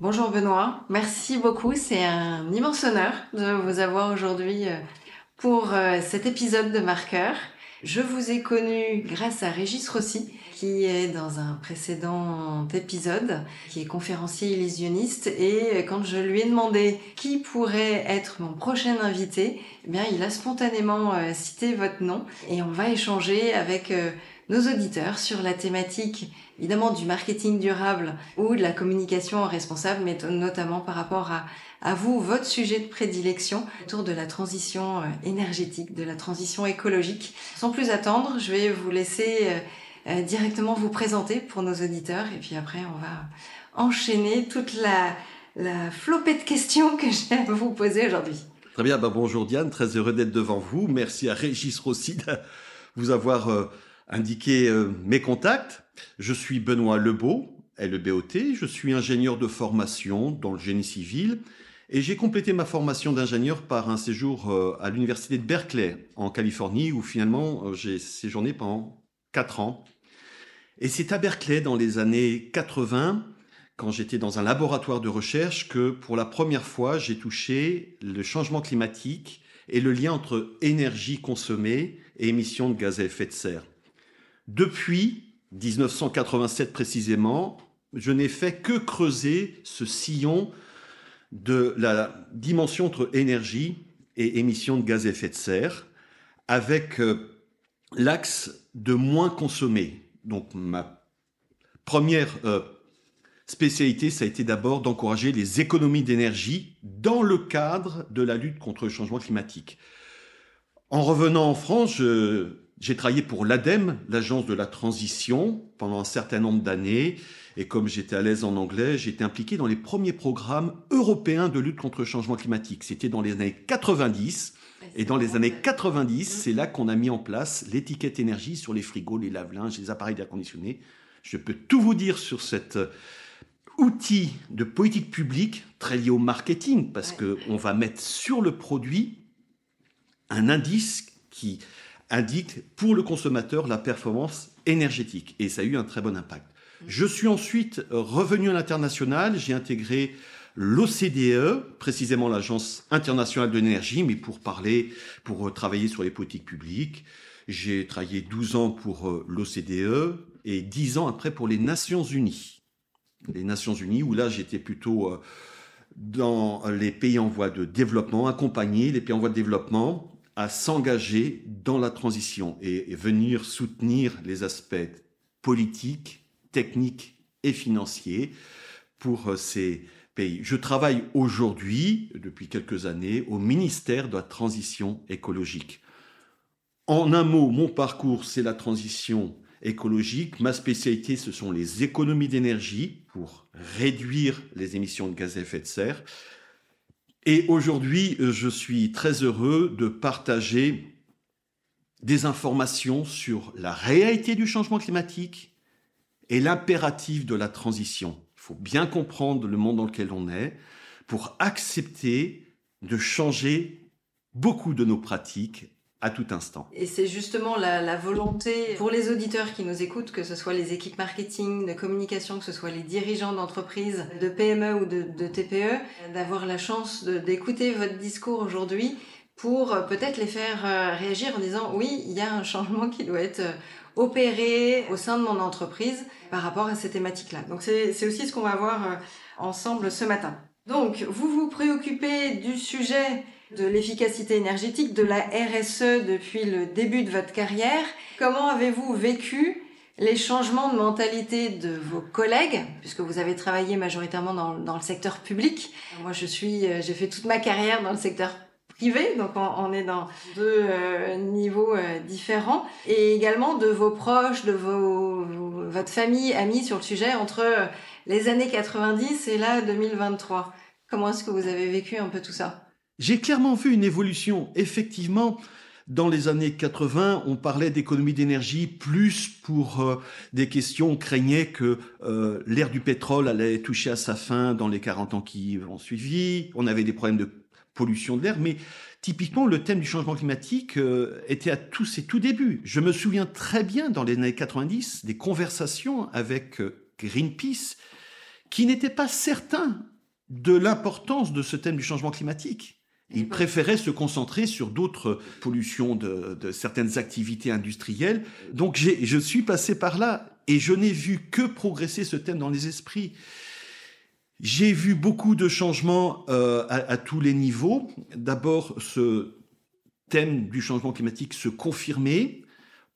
Bonjour Benoît, merci beaucoup. C'est un immense honneur de vous avoir aujourd'hui euh, pour euh, cet épisode de Marqueur. Je vous ai connu grâce à Régis Rossi, qui est dans un précédent épisode, qui est conférencier illusionniste. Et quand je lui ai demandé qui pourrait être mon prochain invité, eh bien, il a spontanément euh, cité votre nom. Et on va échanger avec nos auditeurs sur la thématique évidemment du marketing durable ou de la communication responsable, mais notamment par rapport à, vous, votre sujet de prédilection autour de la transition euh, énergétique, de la transition écologique. Sans plus attendre, je vais vous laisser euh, euh, directement vous présenter pour nos auditeurs et puis après on va enchaîner toute la, la flopée de questions que j'ai à vous poser aujourd'hui. Très bien, bah bonjour Diane, très heureux d'être devant vous. Merci à Régis Rossi de vous avoir indiqué mes contacts. Je suis Benoît Lebeau, LEBOT, je suis ingénieur de formation dans le génie civil et j'ai complété ma formation d'ingénieur par un séjour euh, à l'université de Berkeley en Californie où finalement euh, j'ai séjourné pendant 4 ans. Et c'est à Berkeley dans les années 80 quand j'étais dans un laboratoire de recherche que pour la première fois j'ai touché le changement climatique et le lien entre énergie consommée et émissions de gaz à effet de serre. Depuis, 1987 précisément, je n'ai fait que creuser ce sillon de la dimension entre énergie et émissions de gaz à effet de serre, avec euh, l'axe de moins consommer. Donc ma première euh, spécialité, ça a été d'abord d'encourager les économies d'énergie dans le cadre de la lutte contre le changement climatique. En revenant en France, je j'ai travaillé pour l'ADEME, l'agence de la transition, pendant un certain nombre d'années. Et comme j'étais à l'aise en anglais, j'étais impliqué dans les premiers programmes européens de lutte contre le changement climatique. C'était dans les années 90. Et dans les années 90, c'est là qu'on a mis en place l'étiquette énergie sur les frigos, les lave-linges, les appareils d'air conditionné. Je peux tout vous dire sur cet euh, outil de politique publique très lié au marketing, parce qu'on va mettre sur le produit un indice qui indique pour le consommateur la performance énergétique. Et ça a eu un très bon impact. Je suis ensuite revenu à l'international, j'ai intégré l'OCDE, précisément l'Agence internationale de l'énergie, mais pour parler, pour travailler sur les politiques publiques. J'ai travaillé 12 ans pour euh, l'OCDE et 10 ans après pour les Nations Unies. Les Nations Unies, où là j'étais plutôt euh, dans les pays en voie de développement, accompagner les pays en voie de développement à s'engager dans la transition et, venir soutenir les aspects politiques, techniques et financiers pour euh, ces pays. Je travaille aujourd'hui, depuis quelques années, au ministère de la Transition écologique. En un mot, mon parcours, c'est la transition écologique. Ma spécialité, ce sont les économies d'énergie pour réduire les émissions de gaz à effet de serre. Et aujourd'hui, euh, je suis très heureux de partager des informations sur la réalité du changement climatique et l'impératif de la transition. Il faut bien comprendre le monde dans lequel on est pour accepter de changer beaucoup de nos pratiques tout instant. Et c'est justement la, volonté pour les auditeurs qui nous écoutent, que ce soit les équipes marketing, de communication, que ce soit les dirigeants d'entreprises, de PME ou de, de TPE, d'avoir la chance d'écouter votre discours aujourd'hui pour euh, peut-être les faire euh, réagir en disant oui, il y a un changement qui doit être euh, opéré au sein de mon entreprise par rapport à ces thématiques-là. Donc c'est aussi ce qu'on va voir ensemble ce matin. Donc vous vous préoccupez du sujet de l'efficacité énergétique, de la RSE depuis le début de votre carrière. Comment avez-vous vécu les changements de mentalité de vos collègues, puisque vous avez travaillé majoritairement dans, le secteur public? Moi, je suis, euh, j'ai fait toute ma carrière dans le secteur privé, donc on, est dans deux euh, niveaux euh, différents, et également de vos proches, de vos, votre famille, amis sur le sujet entre les années 90 et là 2023. Comment est-ce que vous avez vécu un peu tout ça? J'ai clairement vu une évolution. Effectivement, dans les années 80, on parlait d'économie d'énergie plus pour euh, des questions, on craignait que euh, l'ère du pétrole allait toucher à sa fin dans les 40 ans qui ont suivi. On avait des problèmes de pollution de l'air, mais typiquement le thème du changement climatique euh, était à tous ses tout débuts. Je me souviens très bien dans les années 90 des conversations avec Greenpeace qui n'étaient pas certains de l'importance de ce thème du changement climatique. Il préférait se concentrer sur d'autres pollutions de, certaines activités industrielles. Donc je suis passé par là et je n'ai vu que progresser ce thème dans les esprits. J'ai vu beaucoup de changements euh, à, tous les niveaux. D'abord, ce thème du changement climatique se confirmer.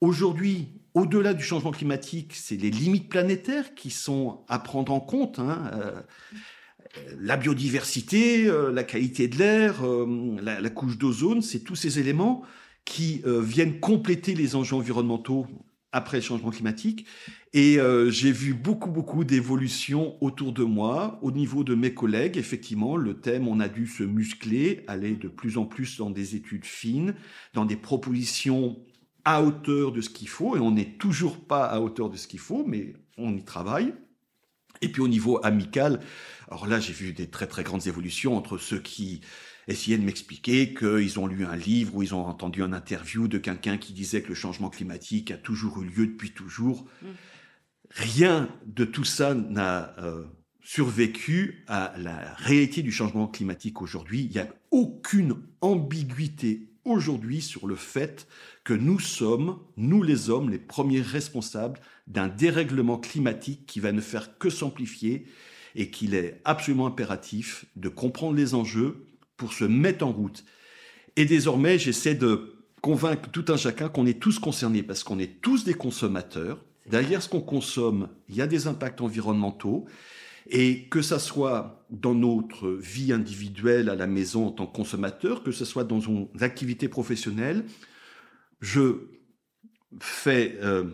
Aujourd'hui, au-delà du changement climatique, c'est les limites planétaires qui sont à prendre en compte. Hein. Euh, la biodiversité, euh, la qualité de l'air, euh, la, couche d'ozone, c'est tous ces éléments qui euh, viennent compléter les enjeux environnementaux après le changement climatique. Et j'ai vu beaucoup, beaucoup d'évolutions autour de moi, au niveau de mes collègues. Effectivement, le thème, on a dû se muscler, aller de plus en plus dans des études fines, dans des propositions à hauteur de ce qu'il faut. Et on n'est toujours pas à hauteur de ce qu'il faut, mais on y travaille. Et puis au niveau amical, alors là j'ai vu des très très grandes évolutions entre ceux qui essayaient de m'expliquer qu'ils ont lu un livre ou ils ont entendu un interview de quelqu'un qui disait que le changement climatique a toujours eu lieu depuis toujours. Mmh. Rien de tout ça n'a euh, survécu à la réalité du changement climatique aujourd'hui. Il n'y a aucune ambiguïté aujourd'hui sur le fait que nous sommes, nous les hommes, les premiers responsables d'un dérèglement climatique qui va ne faire que s'amplifier et qu'il est absolument impératif de comprendre les enjeux pour se mettre en route. Et désormais, j'essaie de convaincre tout un chacun qu'on est tous concernés parce qu'on est tous des consommateurs. Derrière ce qu'on consomme, il y a des impacts environnementaux. Et que ça soit dans notre vie individuelle à la maison en tant que consommateur, que ce soit dans nos activités professionnelles, je fais euh,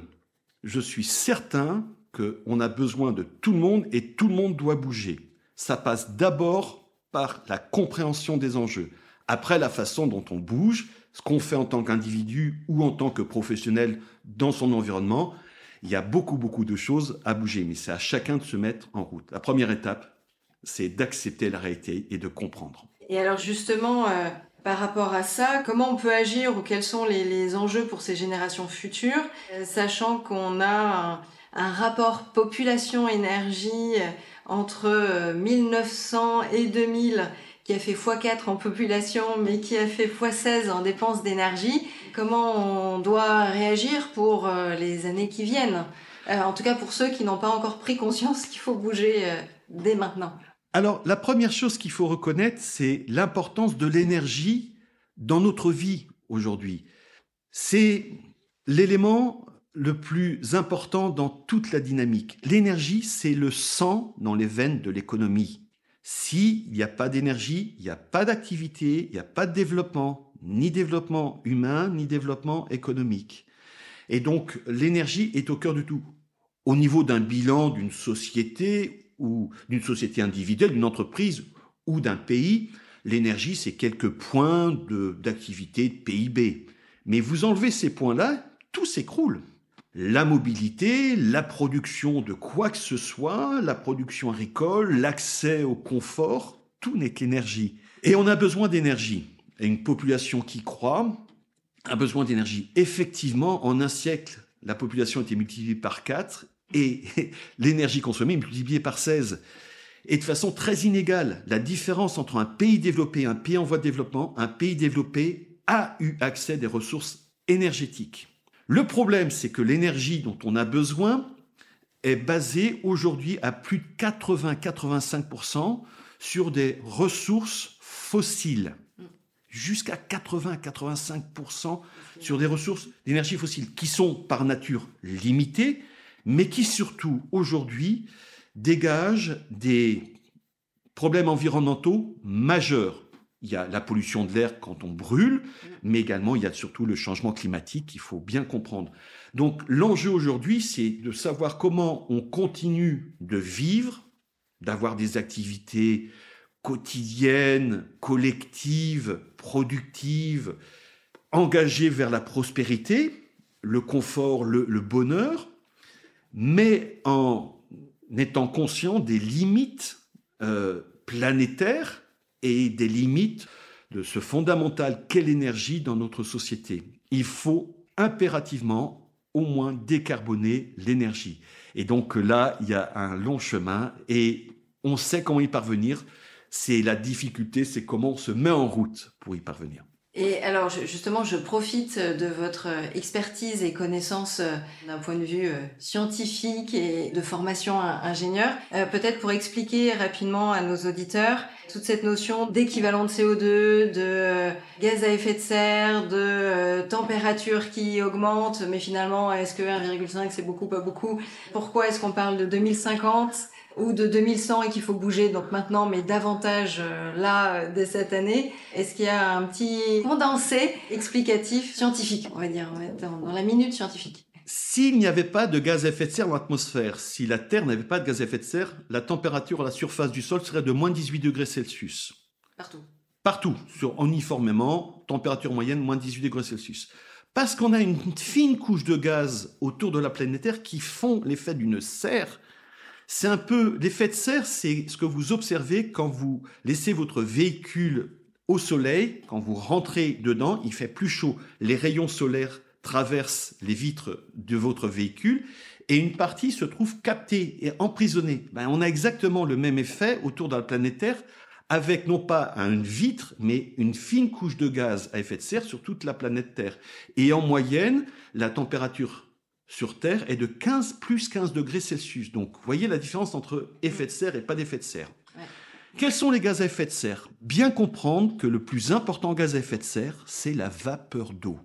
je suis certain qu'on a besoin de tout le monde et tout le monde doit bouger. Ça passe d'abord par la compréhension des enjeux. Après, la façon dont on bouge, ce qu'on fait en tant qu'individu ou en tant que professionnel dans son environnement, il y a beaucoup, beaucoup de choses à bouger, mais c'est à chacun de se mettre en route. La première étape, c'est d'accepter la réalité et de comprendre. Et alors justement, euh, par rapport à ça, comment on peut agir ou quels sont les, enjeux pour ces générations futures, euh, sachant qu'on a un, rapport population-énergie euh, entre 1900 euh, et 2000 qui a fait x4 en population mais qui a fait x16 en dépenses d'énergie. Comment on doit réagir pour les années qui viennent? En tout cas pour ceux qui n'ont pas encore pris conscience qu'il faut bouger dès maintenant. Alors, la première chose qu'il faut reconnaître, c'est l'importance de l'énergie dans notre vie aujourd'hui. C'est l'élément le plus important dans toute la dynamique. L'énergie, c'est le sang dans les veines de l'économie. S'il n'y a pas d'énergie, il n'y a pas d'activité, il n'y a pas de développement, ni développement humain, ni développement économique. Et donc, l'énergie est au cœur de tout. Au niveau d'un bilan d'une société ou d'une société individuelle, d'une entreprise ou d'un pays, l'énergie, c'est quelques points d'activité de, PIB. Mais vous enlevez ces points-là, tout s'écroule. La mobilité, la production de quoi que ce soit, la production agricole, l'accès au confort, tout n'est qu'énergie. Et on a besoin d'énergie. Et une population qui croît a besoin d'énergie. Effectivement, en un siècle, la population a été multipliée par 4 et l'énergie consommée multipliée par 16. Et de façon très inégale, la différence entre un pays développé et un pays en voie de développement, un pays développé a eu accès à des ressources énergétiques. Le problème, c'est que l'énergie dont on a besoin est basée aujourd'hui à plus de 80-85% sur des ressources fossiles. Jusqu'à 80-85% sur des ressources d'énergie fossile qui sont par nature limitées, mais qui surtout aujourd'hui dégage des problèmes environnementaux majeurs. il y a la pollution de l'air quand on brûle, mais également il y a surtout le changement climatique qu'il faut bien comprendre. Donc l'enjeu aujourd'hui, c'est de savoir comment on continue de vivre, d'avoir des activités quotidiennes, collectives, productives, engagées vers la prospérité, le confort, le, bonheur, mais en étant conscient des limites euh, planétaires et des limites de ce fondamental qu'est l'énergie dans notre société. Il faut impérativement au moins décarboner l'énergie. Et donc là, il y a un long chemin et on sait comment y parvenir. C'est la difficulté, c'est comment on se met en route pour y parvenir. Et alors justement, je profite de votre expertise et connaissance euh, d'un point de vue euh, scientifique et de formation ingénieur, euh, peut-être pour expliquer rapidement à nos auditeurs toute cette notion d'équivalent de CO2, de gaz à effet de serre, de température qui augmente, mais finalement, est-ce que 1,5 c'est beaucoup, pas beaucoup? Pourquoi est-ce qu'on parle de 2050 ou de 2100 et qu'il faut bouger donc maintenant, mais davantage euh, là euh, dès cette année. Est-ce qu'il y a un petit condensé explicatif scientifique, on va dire, dans, la minute scientifique? S'il n'y avait pas de gaz à effet de serre dans l'atmosphère, si la Terre n'avait pas de gaz à effet de serre, la température à la surface du sol serait de moins 18 degrés Celsius. Partout. Partout, sur, uniformément, température moyenne moins 18 degrés Celsius. Parce qu'on a une fine couche de gaz autour de la planète Terre qui font l'effet d'une serre c'est un peu l'effet de serre, c'est ce que vous observez quand vous laissez votre véhicule au soleil, quand vous rentrez dedans, il fait plus chaud. Les rayons solaires traversent les vitres de votre véhicule et une partie se trouve captée et emprisonnée. Ben, on a exactement le même effet autour de la planète Terre avec non pas une vitre, mais une fine couche de gaz à effet de serre sur toute la planète Terre. Et en moyenne, la température sur Terre est de 15 plus 15 degrés Celsius. Donc, vous voyez la différence entre effet de serre et pas d'effet de serre. Quels sont les gaz à effet de serre? Bien comprendre que le plus important gaz à effet de serre, c'est la vapeur d'eau.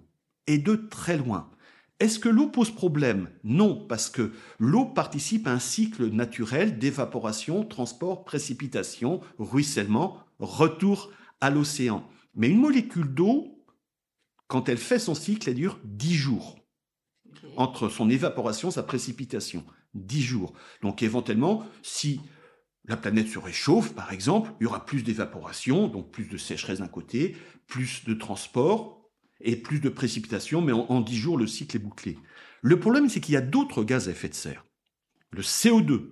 Et de très loin. Est-ce que l'eau pose problème? Non, parce que l'eau participe à un cycle naturel d'évaporation, transport, précipitation, ruissellement, retour à l'océan. Mais une molécule d'eau, quand elle fait son cycle, elle dure 10 jours entre son évaporation, sa précipitation. 10 jours. Donc éventuellement, si la planète se réchauffe, par exemple, il y aura plus d'évaporation, donc plus de sécheresse d'un côté, plus de transport et plus de précipitation, mais en, 10 jours, le cycle est bouclé. Le problème, c'est qu'il y a d'autres gaz à effet de serre. Le CO2,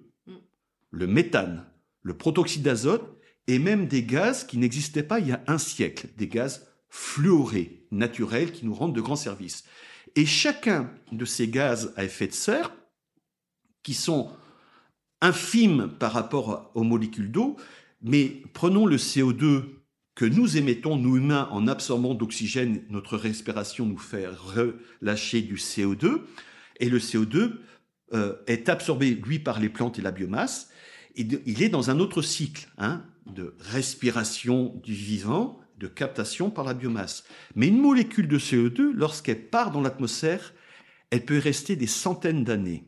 le méthane, le protoxyde d'azote, et même des gaz qui n'existaient pas il y a un siècle, des gaz fluorés, naturels, qui nous rendent de grands services. Et chacun de ces gaz à effet de serre, qui sont infimes par rapport aux molécules d'eau, mais prenons le CO2 que nous émettons, nous humains, en absorbant d'oxygène, notre respiration nous fait relâcher du CO2, et le CO2 euh, est absorbé, lui, par les plantes et la biomasse, et il est dans un autre cycle hein, de respiration du vivant, de captation par la biomasse. Mais une molécule de CO2, lorsqu'elle part dans l'atmosphère, elle peut rester des centaines d'années.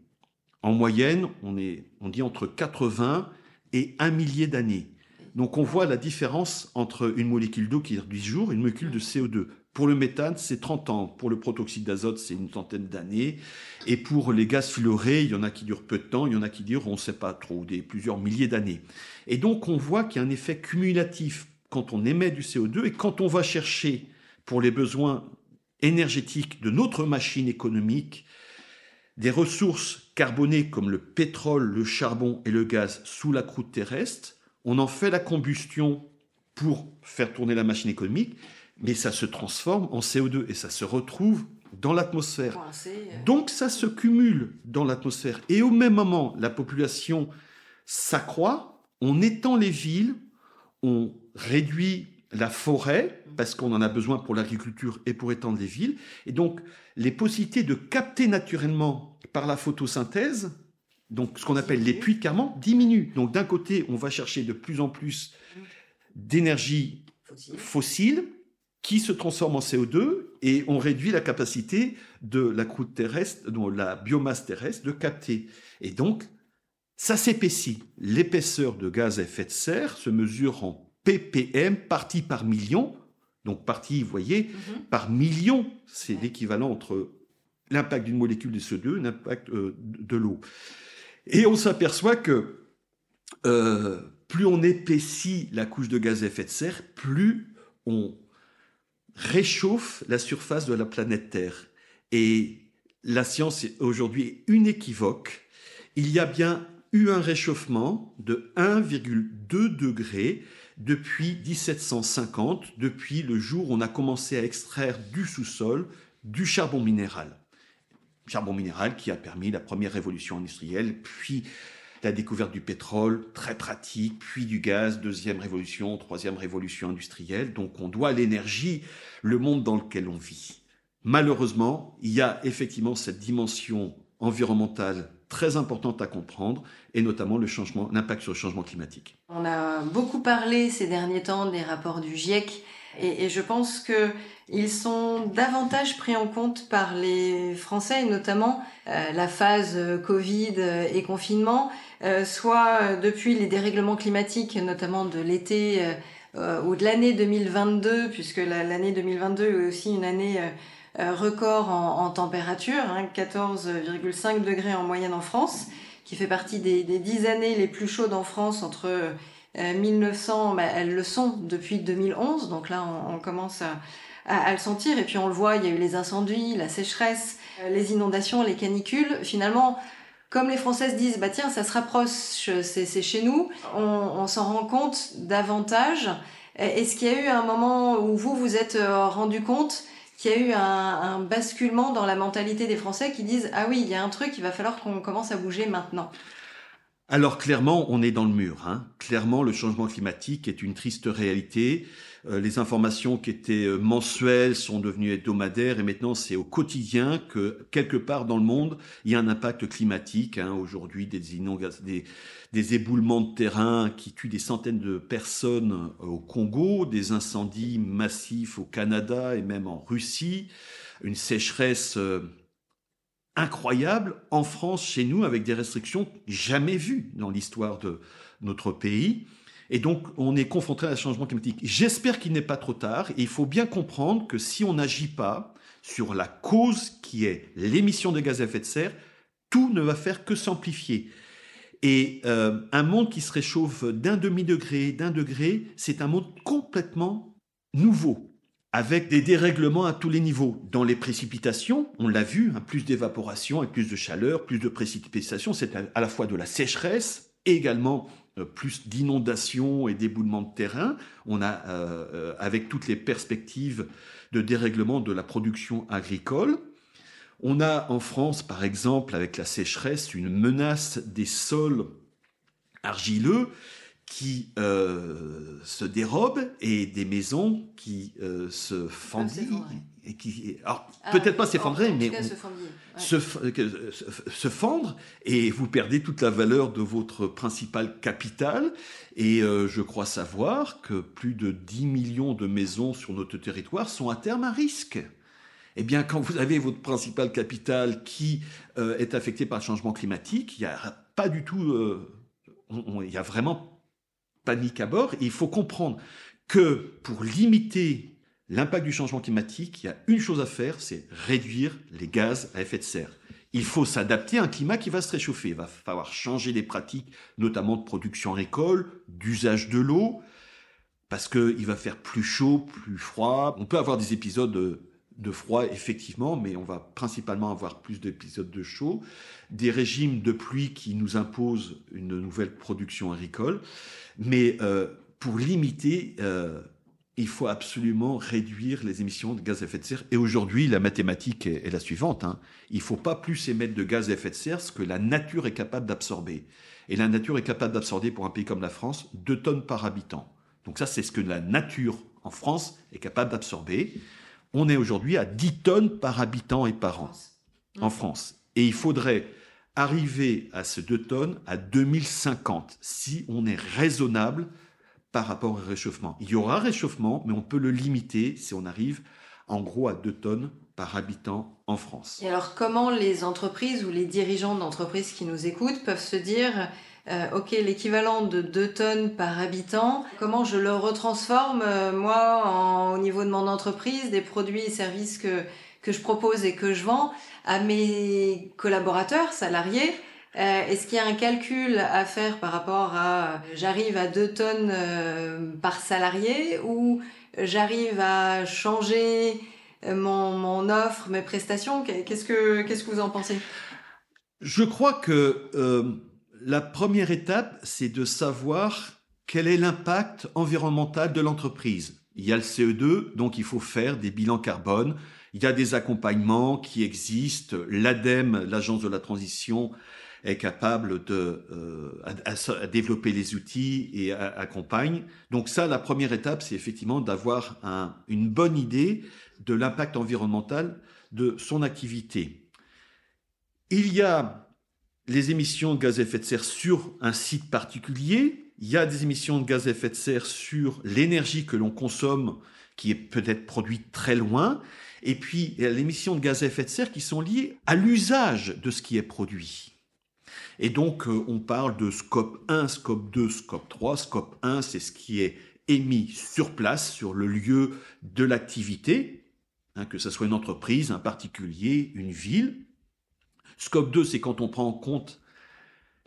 En moyenne, on, est, on dit entre 80 et un millier d'années. Donc on voit la différence entre une molécule d'eau qui 10 jours et une molécule de CO2. Pour le méthane, c'est 30 ans. Pour le protoxyde d'azote, c'est une centaine d'années. Et pour les gaz fluorés, il y en a qui durent peu de temps, il y en a qui durent, on ne sait pas trop, des plusieurs milliers d'années. Et donc on voit qu'il y a un effet cumulatif quand on émet du CO2 et quand on va chercher pour les besoins énergétiques de notre machine économique des ressources carbonées comme le pétrole, le charbon et le gaz sous la croûte terrestre, on en fait la combustion pour faire tourner la machine économique, mais ça se transforme en CO2 et ça se retrouve dans l'atmosphère. Euh. Donc ça se cumule dans l'atmosphère. Et au même moment, la population s'accroît, on étend les villes, on réduit la forêt, parce qu'on en a besoin pour l'agriculture et pour étendre les villes. Et donc, les possibilités de capter naturellement par la photosynthèse, donc ce qu'on appelle les puits de carment, diminuent. Donc, d'un côté, on va chercher de plus en plus d'énergie fossile qui se transforme en CO2 et on réduit la capacité de la croûte terrestre, de la biomasse terrestre de capter. Et donc, ça s'épaissit. L'épaisseur de gaz à effet de serre se mesure en ppm, partie par million. Donc partie, vous voyez, Mhm. par million, c'est l'équivalent entre l'impact d'une molécule de CO2 et l'impact euh, de l'eau. Et on s'aperçoit que euh, plus on épaissit la couche de gaz à effet de serre, plus on réchauffe la surface de la planète Terre. Et la science est aujourd'hui unéquivoque. Il y a bien eu un réchauffement de 1,2 degré depuis 1750, depuis le jour où on a commencé à extraire du sous-sol du charbon minéral. Charbon minéral qui a permis la première révolution industrielle, puis la découverte du pétrole, très pratique, puis du gaz, deuxième révolution, troisième révolution industrielle. Donc on doit à l'énergie le monde dans lequel on vit. Malheureusement, il y a effectivement cette dimension environnementale très importante à comprendre, et notamment l'impact sur le changement climatique. On a beaucoup parlé ces derniers temps des rapports du GIEC et, je pense que ils sont davantage pris en compte par les Français, et notamment euh, la phase euh, Covid euh, et confinement, soit depuis les dérèglements climatiques, notamment de l'été ou de l'année 2022, puisque la- l'année 2022 est aussi une année record en, en température, hein, 14,5 degrés en moyenne en France, qui fait partie des, des 10 années les plus chaudes en France entre euh, 1900, bah, elles le sont depuis 2011, donc là on, on commence à, à- à le sentir, et puis on le voit, il y a eu les incendies, la sécheresse, euh, les inondations, les canicules, finalement... Comme les Françaises disent, bah tiens, ça se rapproche, c'est chez nous, on, on s'en rend compte davantage. Est-ce qu'il y a eu un moment où vous vous êtes euh, rendu compte qu'il y a eu un, basculement dans la mentalité des Français qui disent ah oui, il y a un truc, il va falloir qu'on commence à bouger maintenant. Alors clairement, on est dans le mur. Hein. Clairement, le changement climatique est une triste réalité. Euh, les informations qui étaient euh, mensuelles sont devenues hebdomadaires et maintenant c'est au quotidien que quelque part dans le monde il y a un impact climatique. Hein. Aujourd'hui, des, des, des éboulements de terrain qui tuent des centaines de personnes euh, au Congo, des incendies massifs au Canada et même en Russie, une sécheresse incroyable en France, chez nous, avec des restrictions jamais vues dans l'histoire de notre pays. Et donc, on est confronté à un changement climatique. J'espère qu'il n'est pas trop tard. Et il faut bien comprendre que si on n'agit pas sur la cause qui est l'émission de gaz à effet de serre, tout ne va faire que s'amplifier. Et euh, un monde qui se réchauffe d'un demi-degré, d'un degré, c'est un monde complètement nouveau, avec des dérèglements à tous les niveaux. Dans les précipitations, on l'a vu, hein, plus d'évaporation, avec plus de chaleur, plus de précipitations, c'est à, la fois de la sécheresse, et également euh, plus d'inondations et d'éboulements de terrain. On a, euh, euh, avec toutes les perspectives de dérèglement de la production agricole, on a en France, par exemple, avec la sécheresse, une menace des sols argileux qui euh, se dérobent et des maisons qui euh, se fendillent. Et qui, alors, Ah, peut-être pas s'effondrer, mais cas, on- se. Ouais. se, fendre et vous perdez toute la valeur de votre principal capital. Et euh, je crois savoir que plus de 10 millions de maisons sur notre territoire sont à terme à risque. Eh bien, quand vous avez votre principal capital qui est affecté par le changement climatique, il n'y a pas du tout, il y a vraiment panique à bord. Il faut comprendre que pour limiter l'impact du changement climatique, il y a une chose à faire, c'est réduire les gaz à effet de serre. Il faut s'adapter à un climat qui va se réchauffer. Il va falloir changer les pratiques, notamment de production agricole, d'usage de l'eau, parce qu'il va faire plus chaud, plus froid. On peut avoir des épisodes de, de froid, effectivement, mais on va principalement avoir plus d'épisodes de chaud. Des régimes de pluie qui nous imposent une nouvelle production agricole. Mais euh, pour limiter, euh, il faut absolument réduire les émissions de gaz à effet de serre. Et aujourd'hui, la mathématique est, est la suivante. hein. Il ne faut pas plus émettre de gaz à effet de serre ce que la nature est capable d'absorber. Et la nature est capable d'absorber pour un pays comme la France 2 tonnes par habitant. Donc ça, c'est ce que la nature en France est capable d'absorber. On est aujourd'hui à 10 tonnes par habitant et par an en France. Et il faudrait arriver à ces 2 tonnes à 2050 si on est raisonnable par rapport au réchauffement. Il y aura réchauffement, mais on peut le limiter si on arrive en gros à 2 tonnes par habitant en France. Et alors, comment les entreprises ou les dirigeants d'entreprises qui nous écoutent peuvent se dire euh, ok, l'équivalent de 2 tonnes par habitant, comment je le retransforme, euh, moi, au niveau de mon entreprise, des produits et services que, que je propose et que je vends à mes collaborateurs, salariés euh, Est-ce qu'il y a un calcul à faire par rapport à j'arrive à 2 tonnes par salarié ou j'arrive à changer mon, offre, mes prestations? Qu'est-ce que qu'est-ce que vous en pensez? Je crois que la première étape, c'est de savoir quel est l'impact environnemental de l'entreprise. Il y a le CE2, donc il faut faire des bilans carbone. Il y a des accompagnements qui existent. L'ADEME, l'Agence de la transition, est capable de euh, développer les outils et accompagne. Donc ça, la première étape, c'est effectivement d'avoir une bonne idée de l'impact environnemental de son activité. Il y a les émissions de gaz à effet de serre sur un site particulier. Il y a des émissions de gaz à effet de serre sur l'énergie que l'on consomme, qui est peut-être produite très loin. Et puis, émissions de gaz à effet de serre qui sont liées à l'usage de ce qui est produit. Et donc, euh, on parle de scope 1, scope 2, scope 3. Scope 1, c'est ce qui est émis sur place, sur le lieu de l'activité, hein, que ce soit une entreprise, un particulier, une ville. Scope 2, c'est quand on prend en compte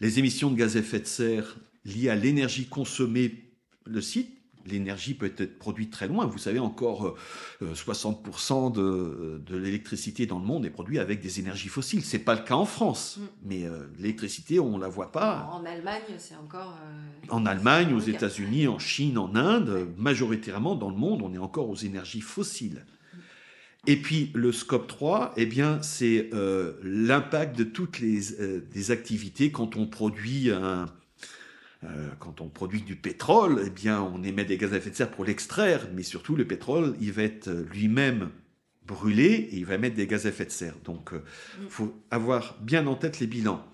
les émissions de gaz à effet de serre liées à l'énergie consommée le site. L'énergie peut être produite très loin. Vous savez, encore 60% euh, de, l'électricité dans le monde est produite avec des énergies fossiles. C'est pas le cas en France, mm. mais euh, l'électricité, on la voit pas. En Allemagne, c'est encore. Euh, en Allemagne, aux États-Unis, en Chine, en Inde, majoritairement dans le monde, on est encore aux énergies fossiles. Et puis le scope 3, eh bien, c'est euh, l'impact de toutes les, euh, activités quand on produit un, euh, quand on produit du pétrole, eh bien, on émet des gaz à effet de serre pour l'extraire, mais surtout le pétrole, il va être lui-même brûlé et il va émettre des gaz à effet de serre. Donc, il faut avoir bien en tête les bilans.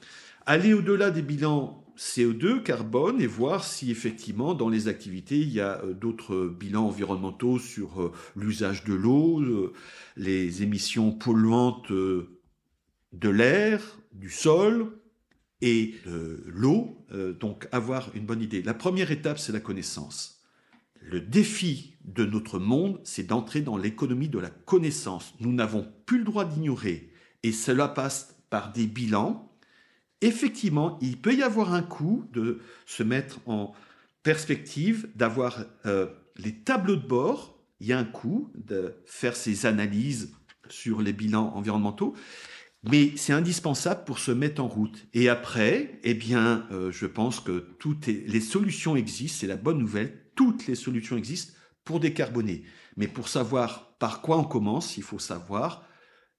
Aller au-delà des bilans CO2, carbone, et voir si effectivement dans les activités il y a euh, d'autres bilans environnementaux sur euh, l'usage de l'eau, euh, les émissions polluantes de l'air, du sol et l'eau. Donc avoir une bonne idée. La première étape, c'est la connaissance. Le défi de notre monde, c'est d'entrer dans l'économie de la connaissance. Nous n'avons plus le droit d'ignorer. Et cela passe par des bilans effectivement, il peut y avoir un coût de se mettre en perspective, d'avoir euh, les tableaux de bord. Il y a un coût de faire ces analyses sur les bilans environnementaux, mais c'est indispensable pour se mettre en route. Et après, eh bien, euh, je pense que toutes les solutions existent. C'est la bonne nouvelle. Toutes les solutions existent pour décarboner. Mais pour savoir par quoi on commence, il faut savoir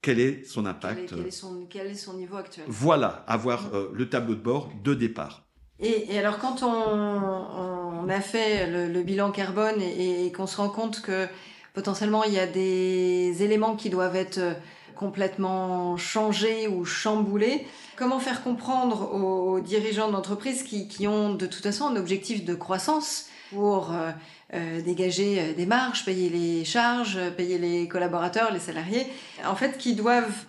quel est son impact Quel est, son, niveau actuel Voilà, avoir mm. euh, le tableau de bord de départ. Et, alors quand on, a fait le, bilan carbone et, qu'on se rend compte que potentiellement il y a des éléments qui doivent être euh, complètement changés ou chamboulés, comment faire comprendre aux dirigeants d'entreprise qui, qui, ont de toute façon un objectif de croissance pour euh, euh, dégager euh, des marges, payer les charges, payer les collaborateurs, les salariés, en fait, qui doivent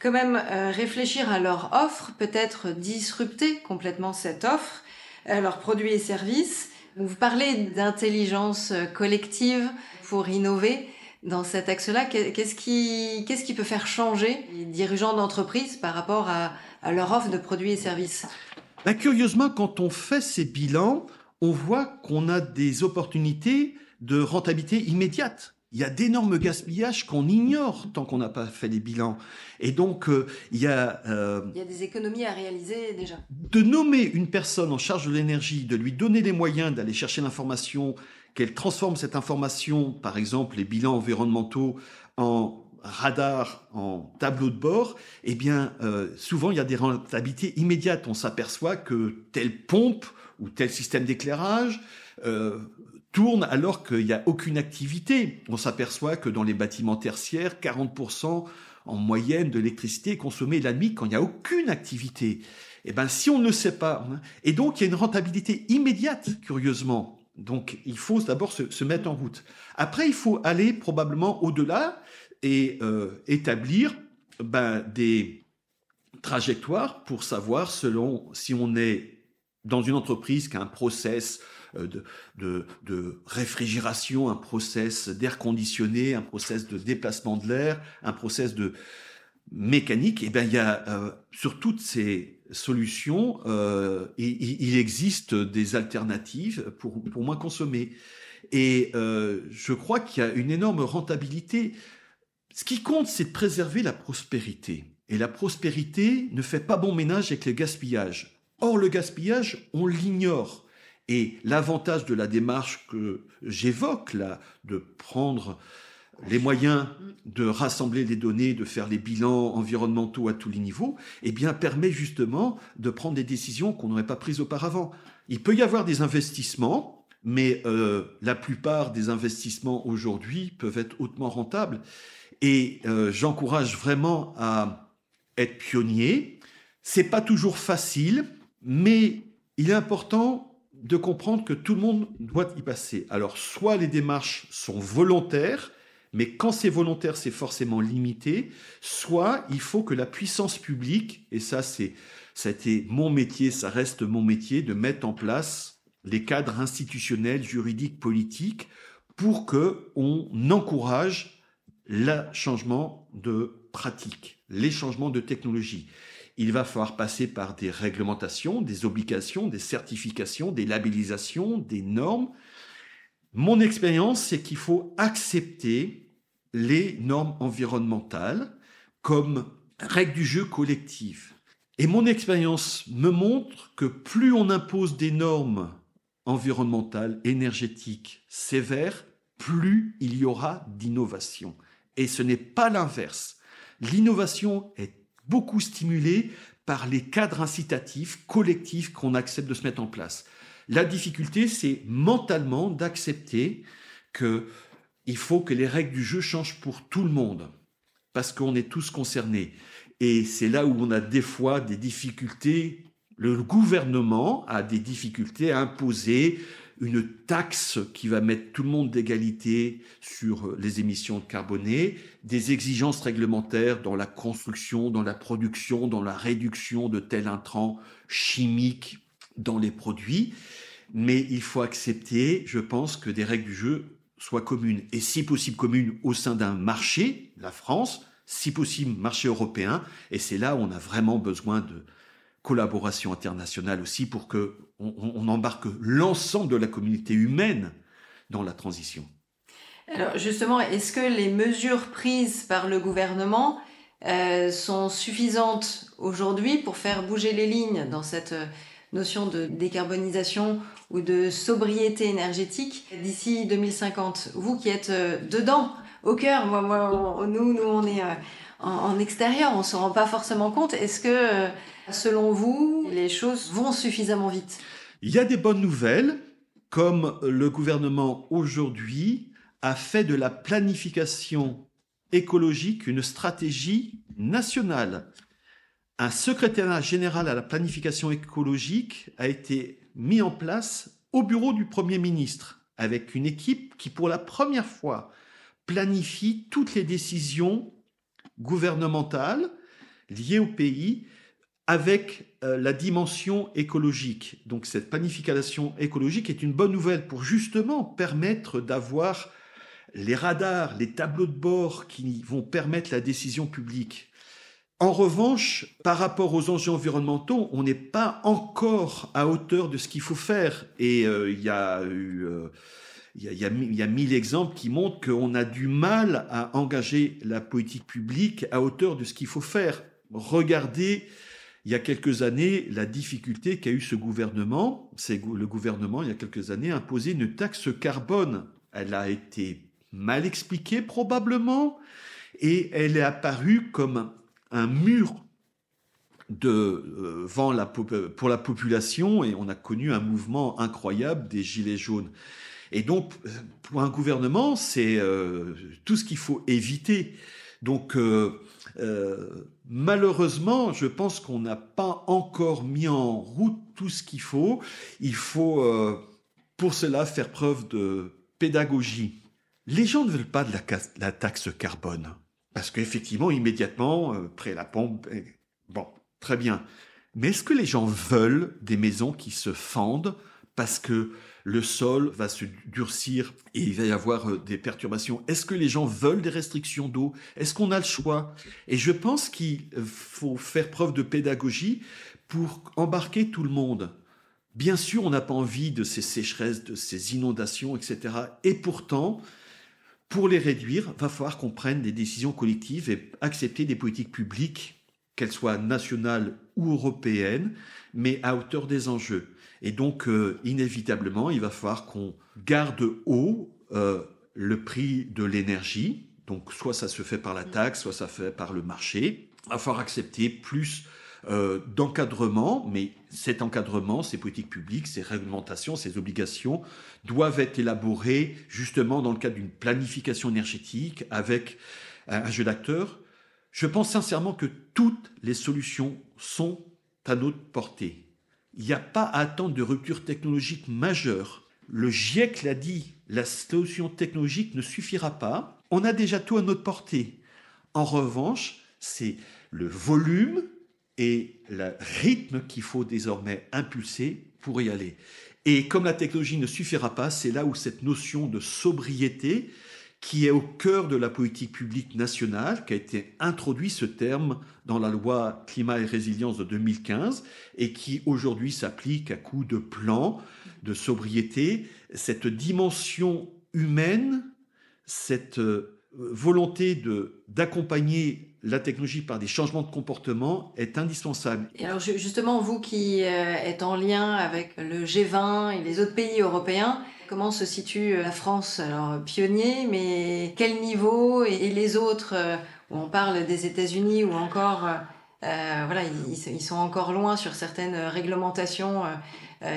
quand même réfléchir à leur offre, peut-être disrupter complètement cette offre, leurs produits et services. Vous parlez d'intelligence collective pour innover dans cet axe-là. Qu'est-ce qui, qu'est-ce qui peut faire changer les dirigeants d'entreprise par rapport à, à leur offre de produits et services? Bah, Curieusement, quand on fait ces bilans, on voit qu'on a des opportunités de rentabilité immédiate. Il y a d'énormes gaspillages qu'on ignore tant qu'on n'a pas fait les bilans. Et donc, euh, il, y a, euh, il y a des économies à réaliser déjà. De nommer une personne en charge de l'énergie, de lui donner les moyens d'aller chercher l'information, qu'elle transforme cette information, par exemple les bilans environnementaux, en radar, en tableau de bord, eh bien, euh, souvent il y a des rentabilités immédiates. On s'aperçoit que telle pompe ou tel système d'éclairage euh, tourne alors qu'il n'y a aucune activité. On s'aperçoit que dans les bâtiments tertiaires, 40% en moyenne de l'électricité est consommée la nuit quand il n'y a aucune activité. Eh ben, si on ne sait pas, hein, et donc il y a une rentabilité immédiate, curieusement. Donc il faut d'abord se, mettre en route. Après, il faut aller probablement au-delà et euh, établir ben, des trajectoires pour savoir selon si on est dans une entreprise qui a un process euh, de, de, réfrigération, un process d'air conditionné, un process de déplacement de l'air, un process de mécanique, et eh bien il y a euh, sur toutes ces solutions, euh, il, existe des alternatives pour, pour moins consommer. Et je crois qu'il y a une énorme rentabilité. Ce qui compte, c'est de préserver la prospérité. Et la prospérité ne fait pas bon ménage avec le gaspillage. Or, le gaspillage, on l'ignore. Et l'avantage de la démarche que j'évoque là, de prendre les moyens de rassembler les données, de faire les bilans environnementaux à tous les niveaux, eh bien, permet justement de prendre des décisions qu'on n'aurait pas prises auparavant. Il peut y avoir des investissements, mais euh, la plupart des investissements aujourd'hui peuvent être hautement rentables. Et euh, j'encourage vraiment à être pionnier. C'est pas toujours facile, mais il est important de comprendre que tout le monde doit y passer. Alors, soit les démarches sont volontaires, mais quand c'est volontaire, c'est forcément limité, soit il faut que la puissance publique, et ça, c'est, ça mon métier, ça reste mon métier, de mettre en place les cadres institutionnels, juridiques, politiques, pour que on encourage le changement de pratique, les changements de technologie il va falloir passer par des réglementations, des obligations, des certifications, des labellisations, des normes. Mon expérience, c'est qu'il faut accepter les normes environnementales comme règles du jeu collective. Et mon expérience me montre que plus on impose des normes environnementales, énergétiques sévères, plus il y aura d'innovation. Et ce n'est pas l'inverse. L'innovation est beaucoup stimulé par les cadres incitatifs collectifs qu'on accepte de se mettre en place. La difficulté, c'est mentalement d'accepter que il faut que les règles du jeu changent pour tout le monde, parce qu'on est tous concernés. Et c'est là où on a des fois des difficultés. Le gouvernement a des difficultés à imposer une taxe qui va mettre tout le monde d'égalité sur les émissions carbonées, des exigences réglementaires dans la construction, dans la production, dans la réduction de tel intrant chimique dans les produits. Mais il faut accepter, je pense, que des règles du jeu soient communes, et si possible communes au sein d'un marché, la France, si possible marché européen, et c'est là où on a vraiment besoin de, collaboration internationale aussi pour que on, embarque l'ensemble de la communauté humaine dans la transition. Alors justement, est-ce que les mesures prises par le gouvernement euh, sont suffisantes aujourd'hui pour faire bouger les lignes dans cette euh, notion de décarbonisation ou de sobriété énergétique d'ici 2050 Vous qui êtes euh, dedans, au cœur, moi, moi nous, nous, on est en, en extérieur, on se rend pas forcément compte. Est-ce que Selon vous, les choses vont suffisamment vite? Il y a des bonnes nouvelles, comme le gouvernement aujourd'hui a fait de la planification écologique une stratégie nationale. Un secrétariat général à la planification écologique a été mis en place au bureau du Premier ministre, avec une équipe qui, pour la première fois, planifie toutes les décisions gouvernementales liées au pays avec euh, la dimension écologique. Donc cette planification écologique est une bonne nouvelle pour justement permettre d'avoir les radars, les tableaux de bord qui vont permettre la décision publique. En revanche, par rapport aux enjeux environnementaux, on n'est pas encore à hauteur de ce qu'il faut faire. Et euh, il y a eu... Euh, il y, a, il y, a, mille exemples qui montrent qu'on a du mal à engager la politique publique à hauteur de ce qu'il faut faire. Regardez il y a quelques années, la difficulté qu'a eu ce gouvernement, c'est le gouvernement, il y a quelques années, a imposé une taxe carbone. Elle a été mal expliquée probablement, et elle est apparue comme un mur de euh, la, pour la population, et on a connu un mouvement incroyable des gilets jaunes. Et donc, pour un gouvernement, c'est euh, tout ce qu'il faut éviter. Donc, euh, malheureusement, je pense qu'on n'a pas encore mis en route tout ce qu'il faut. Il faut, pour cela, faire preuve de pédagogie. Les gens ne veulent pas de la, taxe carbone. Parce qu'effectivement, immédiatement, euh, près la pompe, bon, très bien. Mais est-ce que les gens veulent des maisons qui se fendent parce que le sol va se durcir et il va y avoir euh, des perturbations? Est-ce que les gens veulent des restrictions d'eau? Est-ce qu'on a le choix? Et je pense qu'il faut faire preuve de pédagogie pour embarquer tout le monde. Bien sûr, on n'a pas envie de ces sécheresses, de ces inondations, etc. Et pourtant, pour les réduire, va falloir qu'on prenne des décisions collectives et accepter des politiques publiques, qu'elles soient nationales ou européennes, mais à hauteur des enjeux. Et donc, euh, inévitablement, il va falloir qu'on garde haut euh, le prix de l'énergie. Donc, soit ça se fait par la taxe, soit ça se fait par le marché. Va falloir accepter plus euh, d'encadrement, mais cet encadrement, ces politiques publiques, ces réglementations, ces obligations doivent être élaborées justement dans le cadre d'une planification énergétique avec un jeu d'acteurs. Je pense sincèrement que toutes les solutions sont à notre portée. Il n'y a pas à attendre de rupture technologique majeure. Le GIEC l'a dit, la solution technologique ne suffira pas. On a déjà tout à notre portée. En revanche, c'est le volume et le rythme qu'il faut désormais impulser pour y aller. Et comme la technologie ne suffira pas, c'est là où cette notion de sobriété, qui est au cœur de la politique publique nationale, qui a été introduit ce terme dans la loi climat et résilience de 2015 et qui aujourd'hui s'applique à coup de plan de sobriété. Cette dimension humaine, cette euh, volonté d'accompagner la technologie par des changements de comportement est indispensable. Et alors justement, vous qui euh, êtes en lien avec le G20 et les autres pays européens, comment se situe la France? Alors pionnier, mais quel niveau? Et les autres euh, où on parle des États-Unis ou encore euh, voilà, ils, sont encore loin sur certaines réglementations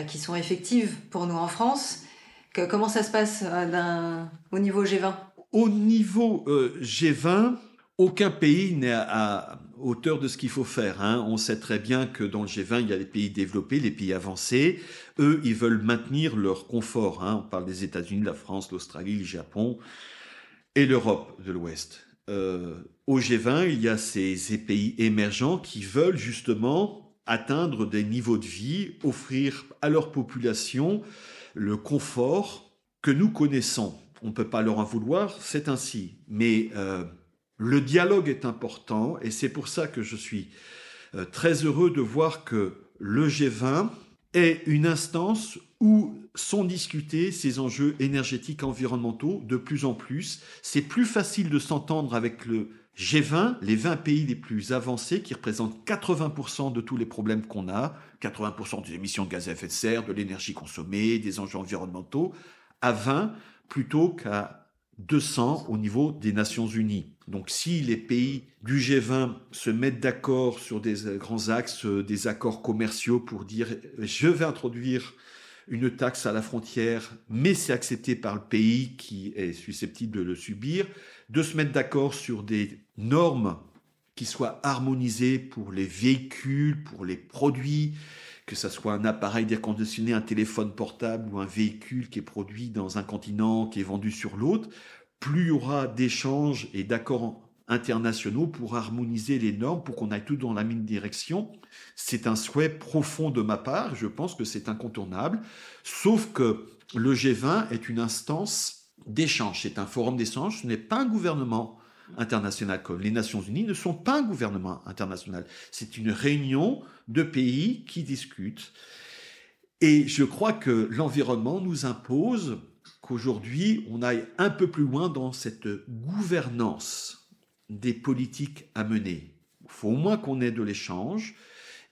qui sont effectives pour nous en France. comment ça se passe au niveau G20 Au niveau G20, aucun pays n'est à, hauteur de ce qu'il faut faire. Hein. On sait très bien que dans le G20, il y a les pays développés, les pays avancés. Eux, ils veulent maintenir leur confort. Hein. On parle des États-Unis, la France, l'Australie, le Japon et l'Europe de l'Ouest. Euh, au G20, il y a ces, pays émergents qui veulent justement atteindre des niveaux de vie, offrir à leur population le confort que nous connaissons. On ne peut pas leur en vouloir, c'est ainsi. Mais euh, le dialogue est important et c'est pour ça que je suis euh, très heureux de voir que le G20 est une instance où sont discutés ces enjeux énergétiques environnementaux de plus en plus. C'est plus facile de s'entendre avec le G20, les 20 pays les plus avancés qui représentent 80% de tous les problèmes qu'on a, 80% des émissions de gaz à effet de serre, de l'énergie consommée, des enjeux environnementaux, à 20 plutôt qu'à 200 au niveau des Nations Unies. Donc si les pays du G20 se mettent d'accord sur des grands axes, euh, des accords commerciaux pour dire je vais introduire une taxe à la frontière, mais c'est accepté par le pays qui est susceptible de le subir, de se mettre d'accord sur des normes qui soient harmonisées pour les véhicules, pour les produits, que ce soit un appareil d'air conditionné, un téléphone portable ou un véhicule qui est produit dans un continent, qui est vendu sur l'autre, plus il y aura d'échanges et d'accords internationaux pour harmoniser les normes, pour qu'on aille tout dans la même direction. C'est un souhait profond de ma part, je pense que c'est incontournable, sauf que le G20 est une instance d'échange, c'est un forum d'échange, ce n'est pas un gouvernement international comme les Nations Unies ne sont pas un gouvernement international, c'est une réunion de pays qui discutent. Et je crois que l'environnement nous impose qu'aujourd'hui, on aille un peu plus loin dans cette gouvernance des politiques à mener. Il faut au moins qu'on ait de l'échange,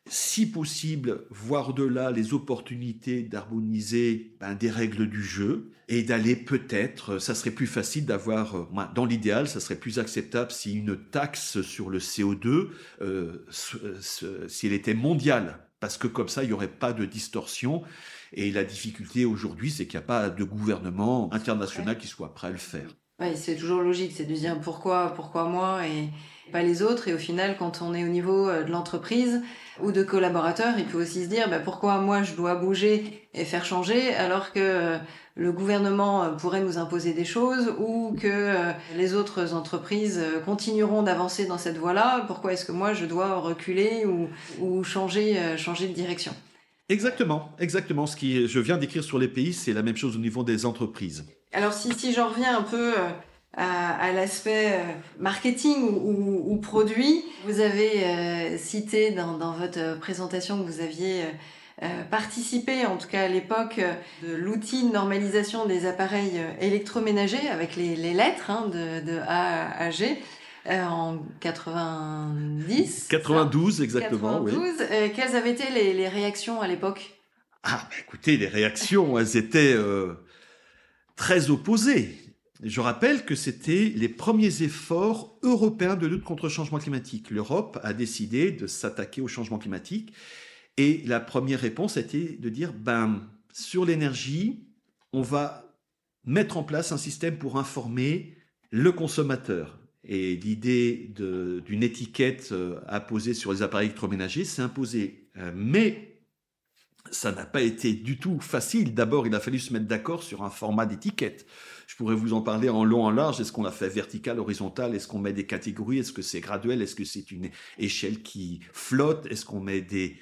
si possible, voir de là les opportunités d'harmoniser ben, des règles du jeu et d'aller peut-être, ça serait plus facile d'avoir, euh, dans l'idéal, ça serait plus acceptable si une taxe sur le CO2, euh, si elle était mondiale, parce que comme ça, il n'y aurait pas de distorsion. Et la difficulté aujourd'hui, c'est qu'il n'y a pas de gouvernement international qui soit prêt à le faire. Oui, c'est toujours logique, c'est de dire pourquoi, pourquoi moi et, pas les autres. Et au final, quand on est au niveau de l'entreprise ou de collaborateurs, il peut aussi se dire bah, pourquoi moi je dois bouger et faire changer alors que le gouvernement pourrait nous imposer des choses ou que les autres entreprises continueront d'avancer dans cette voie-là? Pourquoi est-ce que moi je dois reculer ou, ou changer, changer de direction? Exactement, exactement. Ce qui je viens d'écrire sur les pays, c'est la même chose au niveau des entreprises. Alors si, si j'en reviens un peu euh, à, l'aspect euh, marketing ou, produit, vous avez euh, cité dans, votre présentation que vous aviez participé, en tout cas à l'époque, de l'outil de normalisation des appareils électroménagers avec les, lettres hein, de, de A à G. Euh, en 90. 92 exactement. 92. Euh, quelles avaient été les, réactions à l'époque? Ah, bah, écoutez, les réactions, elles étaient euh, très opposées. Je rappelle que c'était les premiers efforts européens de lutte contre le changement climatique. L'Europe a décidé de s'attaquer au changement climatique et la première réponse a été de dire ben sur l'énergie, on va mettre en place un système pour informer le consommateur. Et l'idée d'une étiquette euh, apposée sur les appareils électroménagers s'est imposée. Euh, mais ça n'a pas été du tout facile. D'abord, il a fallu se mettre d'accord sur un format d'étiquette. Pourrais vous en parler en long, en large. Est-ce qu'on a fait vertical, horizontal Est-ce qu'on met des catégories? Est-ce que c'est graduel? Est-ce que c'est une échelle qui flotte? Est-ce qu'on met des,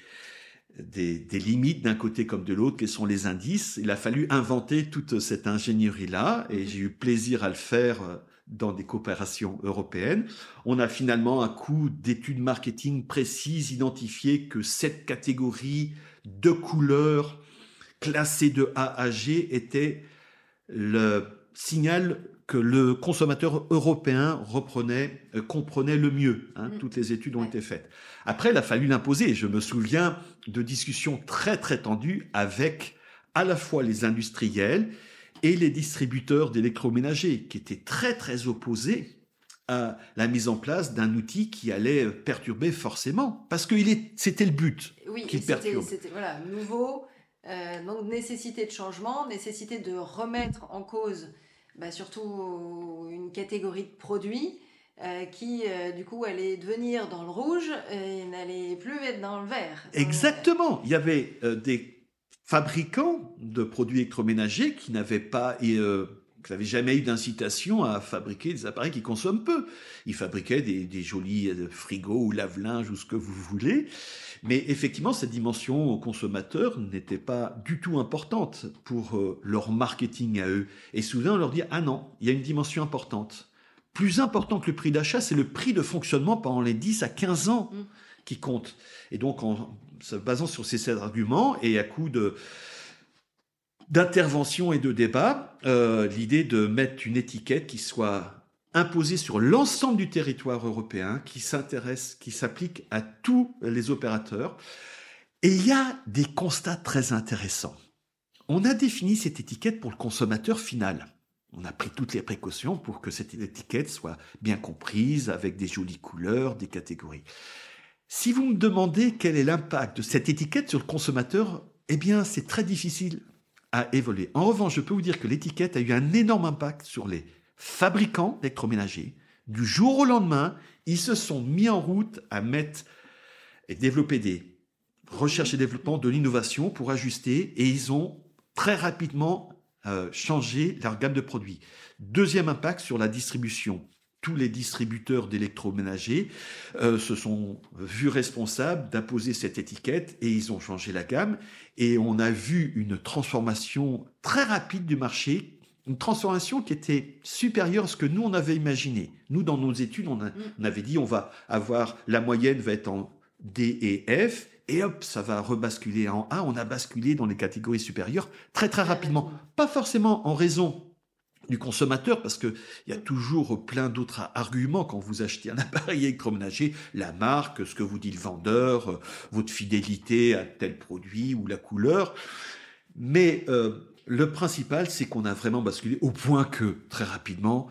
des, des limites d'un côté comme de l'autre? Quels sont les indices? Il a fallu inventer toute cette ingénierie-là et j'ai eu plaisir à le faire euh, dans des coopérations européennes. On a finalement un coût d'études marketing précises identifié que cette catégorie de couleurs classées de A à G était le signal que le consommateur européen reprenait, euh, comprenait le mieux. Hein. Mm. Toutes les études ont été faites. Après, il a fallu l'imposer. Je me souviens de discussions très très tendues avec à la fois les industriels et les distributeurs d'électroménagers, qui étaient très très opposés à la mise en place d'un outil qui allait perturber forcément, parce que c'était le but oui, C'était voilà, nouveau, euh, donc nécessité de changement, nécessité de remettre en cause bah, surtout une catégorie de produits euh, qui, euh, du coup, allait devenir dans le rouge et n'allait plus être dans le vert. Exactement. Il y avait des fabricants de produits électroménagers qui n'avaient pas euh, qui jamais eu d'incitation à fabriquer des appareils qui consomment peu. Ils fabriquaient des, jolis euh, frigos ou lave-linge ou ce que vous voulez. Mais effectivement, cette dimension aux consommateurs n'était pas du tout importante pour euh, leur marketing à eux. Et soudain, on leur dit, ah non, il y a une dimension importante. Plus important que le prix d'achat, c'est le prix de fonctionnement pendant les 10 à 15 ans mmh. qui compte. Et donc, en, se basant sur ces sept arguments et à coup de d'intervention et de débat, euh, l'idée de mettre une étiquette qui soit imposée sur l'ensemble du territoire européen, qui s'intéresse, qui s'applique à tous les opérateurs. Et il y a des constats très intéressants. On a défini cette étiquette pour le consommateur final. On a pris toutes les précautions pour que cette étiquette soit bien comprise, avec des jolies couleurs, des catégories. Si vous me demandez quel est l'impact de cette étiquette sur le consommateur, eh bien, c'est très difficile à évoluer. En revanche, je peux vous dire que l'étiquette a eu un énorme impact sur les fabricants d'électroménagers. Du jour au lendemain, ils se sont mis en route à mettre et développer des recherches et développement, de l'innovation pour ajuster et ils ont très rapidement euh, changé leur gamme de produits. Deuxième impact sur la distribution tous les distributeurs d'électroménagers euh, se sont vus responsables d'imposer cette étiquette et ils ont changé la gamme. Et on a vu une transformation très rapide du marché, une transformation qui était supérieure à ce que nous, on avait imaginé. Nous, dans nos études, on, on avait dit on va avoir, la moyenne va être en D et F, et hop, ça va rebasculer en A. On a basculé dans les catégories supérieures très très rapidement. Pas forcément en raison du consommateur, parce qu'il y a toujours plein d'autres arguments quand vous achetez un appareil électroménager, la marque, ce que vous dit le vendeur, euh, votre fidélité à tel produit ou la couleur. Mais euh, le principal, c'est qu'on a vraiment basculé au point que, très rapidement,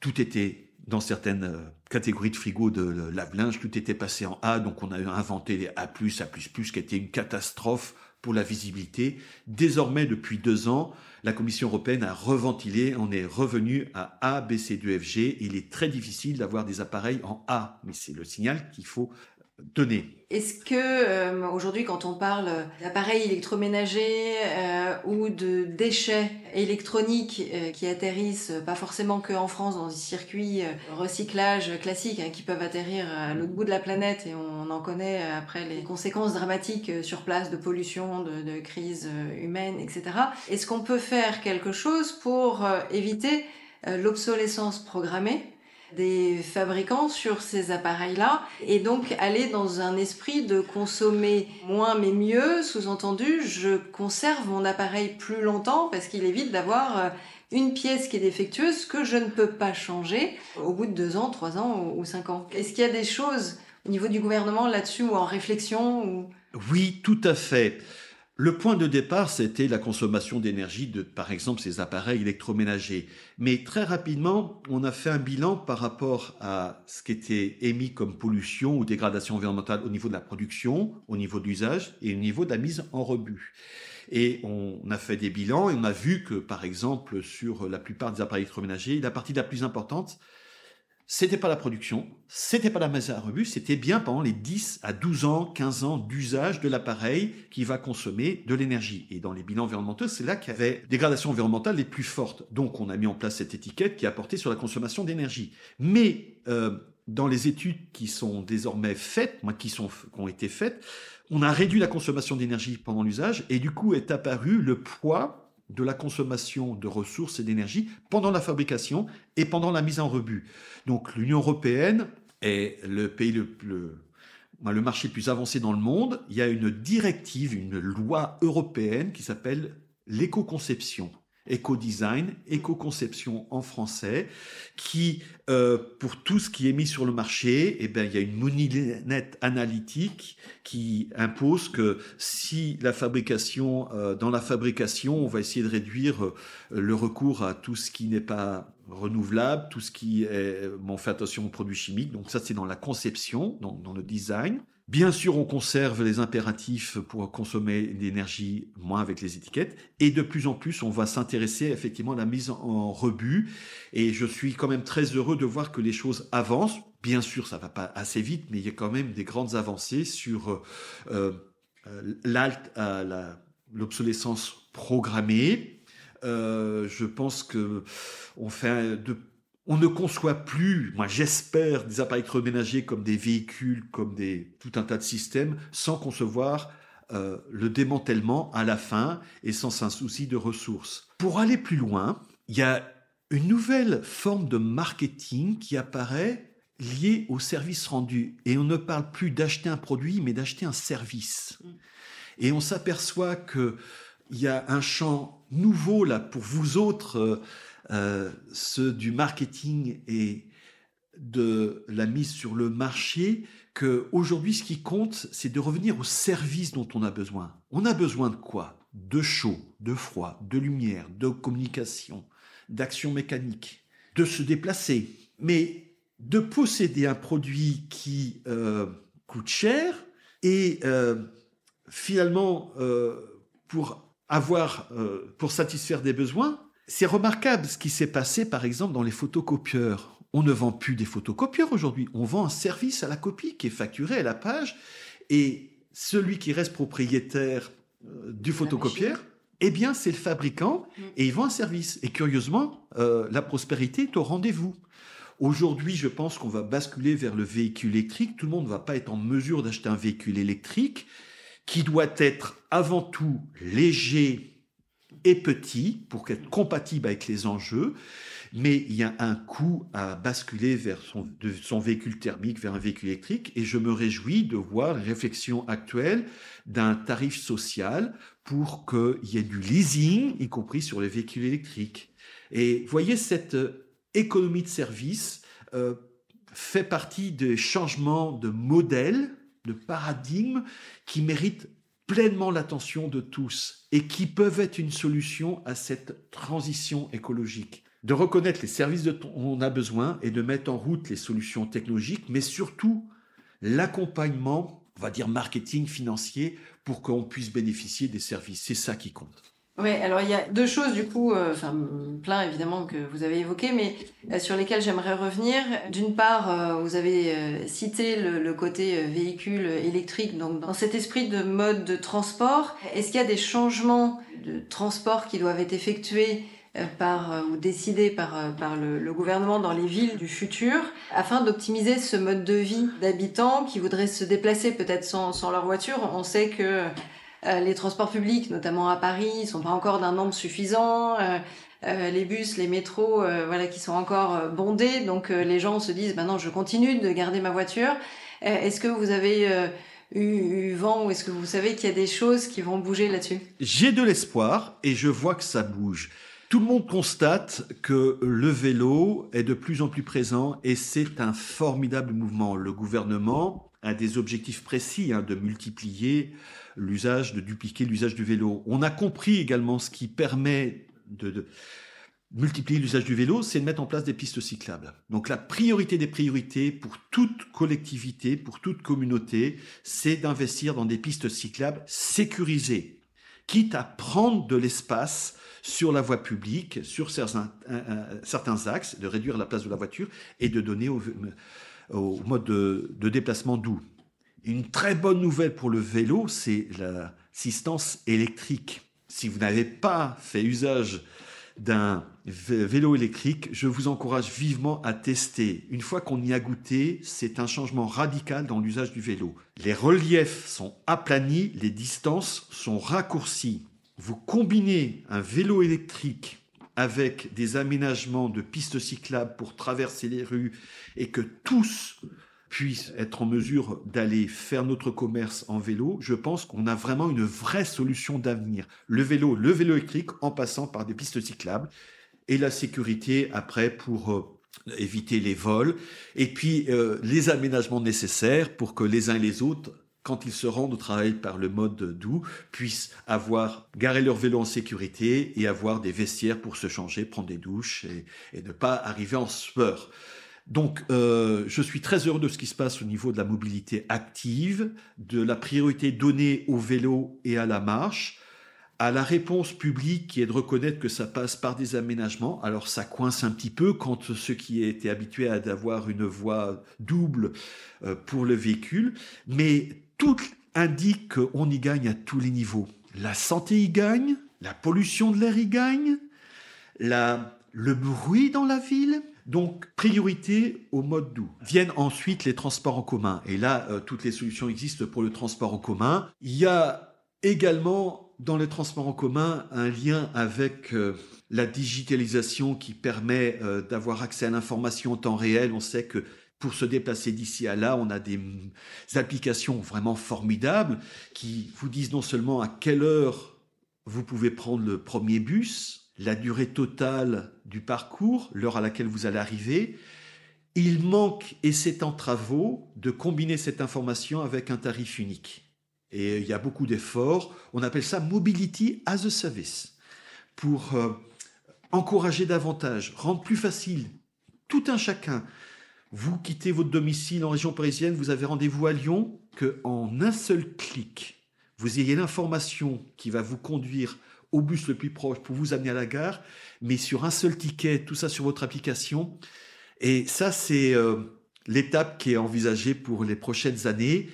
tout était dans certaines euh, catégories de frigo de lave-linge, tout était passé en A, donc on a inventé les A+, A++, qui était une catastrophe pour la visibilité. Désormais, depuis deux ans, la Commission européenne a reventilé, on est revenu à A, B, C, D, F, G. Il est très difficile d'avoir des appareils en A, mais c'est le signal qu'il faut Est-ce que euh, aujourd'hui, quand on parle d'appareils électroménagers euh, ou de déchets électroniques euh, qui atterrissent pas forcément qu'en France dans des circuits recyclage classiques hein, qui peuvent atterrir à l'autre bout de la planète et on en connaît après les conséquences dramatiques sur place de pollution, de, de crise humaine, etc. Est-ce qu'on peut faire quelque chose pour éviter l'obsolescence programmée? Des fabricants sur ces appareils-là et donc aller dans un esprit de consommer moins mais mieux, sous-entendu, je conserve mon appareil plus longtemps parce qu'il évite d'avoir euh, une pièce qui est défectueuse que je ne peux pas changer au bout de deux ans, trois ans ou cinq ans. Est-ce qu'il y a des choses au niveau du gouvernement là-dessus ou en réflexion ou... Oui, tout à fait. Le point de départ, c'était la consommation d'énergie de, par exemple, ces appareils électroménagers. Mais très rapidement, on a fait un bilan par rapport à ce qui était émis comme pollution ou dégradation environnementale au niveau de la production, au niveau d'usage et au niveau de la mise en rebut. Et on a fait des bilans et on a vu que, par exemple, sur la plupart des appareils électroménagers, la partie la plus importante, c'était pas la production, c'était pas la masse à rebut, c'était bien pendant les 10 à 12 ans, 15 ans d'usage de l'appareil qui va consommer de l'énergie. Et dans les bilans environnementaux, c'est là qu'il y avait des gradations environnementales les plus fortes. Donc on a mis en place cette étiquette qui a porté sur la consommation d'énergie. Mais euh, dans les études qui sont désormais faites, qui, sont, qui ont été faites, on a réduit la consommation d'énergie pendant l'usage et du coup est apparu le poids de la consommation de ressources et d'énergie pendant la fabrication et pendant la mise en rebut. Donc l'Union européenne est le pays le, le, le marché le plus avancé dans le monde. Il y a une directive, une loi européenne qui s'appelle l'éco-conception éco-design, éco-conception en français, qui, euh, pour tout ce qui est mis sur le marché, eh ben, il y a une moulinette analytique qui impose que si la fabrication, euh, dans la fabrication, on va essayer de réduire euh, le recours à tout ce qui n'est pas renouvelable, tout ce qui est, bon, on fait attention aux produits chimiques, donc ça c'est dans la conception, donc dans le design. Bien sûr, on conserve les impératifs pour consommer l'énergie moins avec les étiquettes. Et de plus en plus, on va s'intéresser effectivement à la mise en rebut. Et je suis quand même très heureux de voir que les choses avancent. Bien sûr, ça va pas assez vite, mais il y a quand même des grandes avancées sur euh, euh l'obsolescence programmée. Euh, je pense que on fait de on ne conçoit plus, moi j'espère, des appareils électroménagers comme des véhicules, comme des, tout un tas de systèmes, sans concevoir euh, le démantèlement à la fin et sans un souci de ressources. Pour aller plus loin, il y a une nouvelle forme de marketing qui apparaît liée au service rendu. Et on ne parle plus d'acheter un produit, mais d'acheter un service. Mm. Et on s'aperçoit qu'il y a un champ nouveau là pour vous autres. Euh, euh, ceux du marketing et de la mise sur le marché, que aujourd'hui ce qui compte, c'est de revenir au service dont on a besoin. On a besoin de quoi? De chaud, de froid, de lumière, de communication, d'action mécanique, de se déplacer. Mais de posséder un produit qui euh, coûte cher et euh, finalement pour avoir, pour satisfaire des besoins, c'est remarquable ce qui s'est passé, par exemple, dans les photocopieurs. On ne vend plus des photocopieurs aujourd'hui. On vend un service à la copie qui est facturé à la page. Et celui qui reste propriétaire euh, du photocopieur, eh bien, c'est le fabricant mm. et il vend un service. Et curieusement, euh, la prospérité est au rendez-vous. Aujourd'hui, je pense qu'on va basculer vers le véhicule électrique. Tout le monde ne va pas être en mesure d'acheter un véhicule électrique qui doit être avant tout léger, est petit pour être compatible avec les enjeux, mais il y a un coût à basculer vers son véhicule thermique vers un véhicule électrique et je me réjouis de voir la réflexion actuelle d'un tarif social pour qu'il y ait du leasing, y compris sur les véhicules électriques. Et voyez, cette euh, économie de service euh, fait partie des changements de modèle, de paradigme qui méritent pleinement l'attention de tous et qui peuvent être une solution à cette transition écologique. De reconnaître les services dont on a besoin et de mettre en route les solutions technologiques, mais surtout l'accompagnement on va dire, marketing financier pour qu'on puisse bénéficier des services. C'est ça qui compte. Oui, alors il y a deux choses du coup, euh, enfin plein évidemment que vous avez évoqué, mais euh, sur lesquelles j'aimerais revenir. D'une part, euh, vous avez cité le, côté véhicule électrique, donc dans cet esprit de mode de transport, est-ce qu'il y a des changements de transport qui doivent être effectués par ou décidés par, par le, gouvernement dans les villes du futur afin d'optimiser ce mode de vie d'habitants qui voudraient se déplacer peut-être sans, sans leur voiture? On sait que les transports publics, notamment à Paris, sont pas encore d'un nombre suffisant. Euh, euh, les bus, les métros, voilà, qui sont encore bondés. Donc les gens se disent, maintenant, je continue de garder ma voiture. est-ce que vous avez eu, vent ou est-ce que vous savez qu'il y a des choses qui vont bouger là-dessus? J'ai de l'espoir et je vois que ça bouge. Tout le monde constate que le vélo est de plus en plus présent et c'est un formidable mouvement. Le gouvernement a des objectifs précis hein, de multiplier l'usage, de dupliquer l'usage du vélo. On a compris également ce qui permet de, multiplier l'usage du vélo, c'est de mettre en place des pistes cyclables. Donc la priorité des priorités pour toute collectivité, pour toute communauté, c'est d'investir dans des pistes cyclables sécurisées, quitte à prendre de l'espace sur la voie publique, sur certains, axes, de réduire la place de la voiture et de donner au, mode de déplacement doux. Une très bonne nouvelle pour le vélo, c'est l'assistance électrique. Si vous n'avez pas fait usage d'un vélo électrique, je vous encourage vivement à tester. Une fois qu'on y a goûté, c'est un changement radical dans l'usage du vélo. Les reliefs sont aplanis, les distances sont raccourcies. Vous combinez un vélo électrique avec des aménagements de pistes cyclables pour traverser les rues et que tous puisse être en mesure d'aller faire notre commerce en vélo, je pense qu'on a vraiment une vraie solution d'avenir. Le vélo, le vélo électrique en passant par des pistes cyclables et la sécurité après pour euh, éviter les vols et puis euh, les aménagements nécessaires pour que les uns et les autres quand ils se rendent au travail par le mode doux, puissent avoir garé leur vélo en sécurité et avoir des vestiaires pour se changer, prendre des douches et, et ne pas arriver en sueur. Donc, euh, je suis très heureux de ce qui se passe au niveau de la mobilité active, de la priorité donnée au vélo et à la marche, à la réponse publique qui est de reconnaître que ça passe par des aménagements. Alors, ça coince un petit peu quand ceux qui étaient habitués à avoir une voie double euh, pour le véhicule, mais tout indique qu'on y gagne à tous les niveaux. La santé y gagne, la pollution de l'air y gagne, le bruit dans la ville, donc, priorité au mode doux. Viennent ensuite les transports en commun. Et là, euh, toutes les solutions existent pour le transport en commun. Il y a également dans les transports en commun un lien avec euh, la digitalisation qui permet euh, d'avoir accès à l'information en temps réel. On sait que pour se déplacer d'ici à là, on a des applications vraiment formidables qui vous disent non seulement à quelle heure vous pouvez prendre le premier bus, la durée totale du parcours, l'heure à laquelle vous allez arriver. Il manque, et c'est en travaux, de combiner cette information avec un tarif unique. Et il y a beaucoup d'efforts. On appelle ça Mobility as a Service pour euh, encourager davantage, rendre plus facile tout un chacun. Vous quittez votre domicile en région parisienne, vous avez rendez-vous à Lyon, que en un seul clic, vous ayez l'information qui va vous conduire au bus le plus proche pour vous amener à la gare, mais sur un seul ticket, tout ça sur votre application. Et ça, c'est euh, l'étape qui est envisagée pour les prochaines années.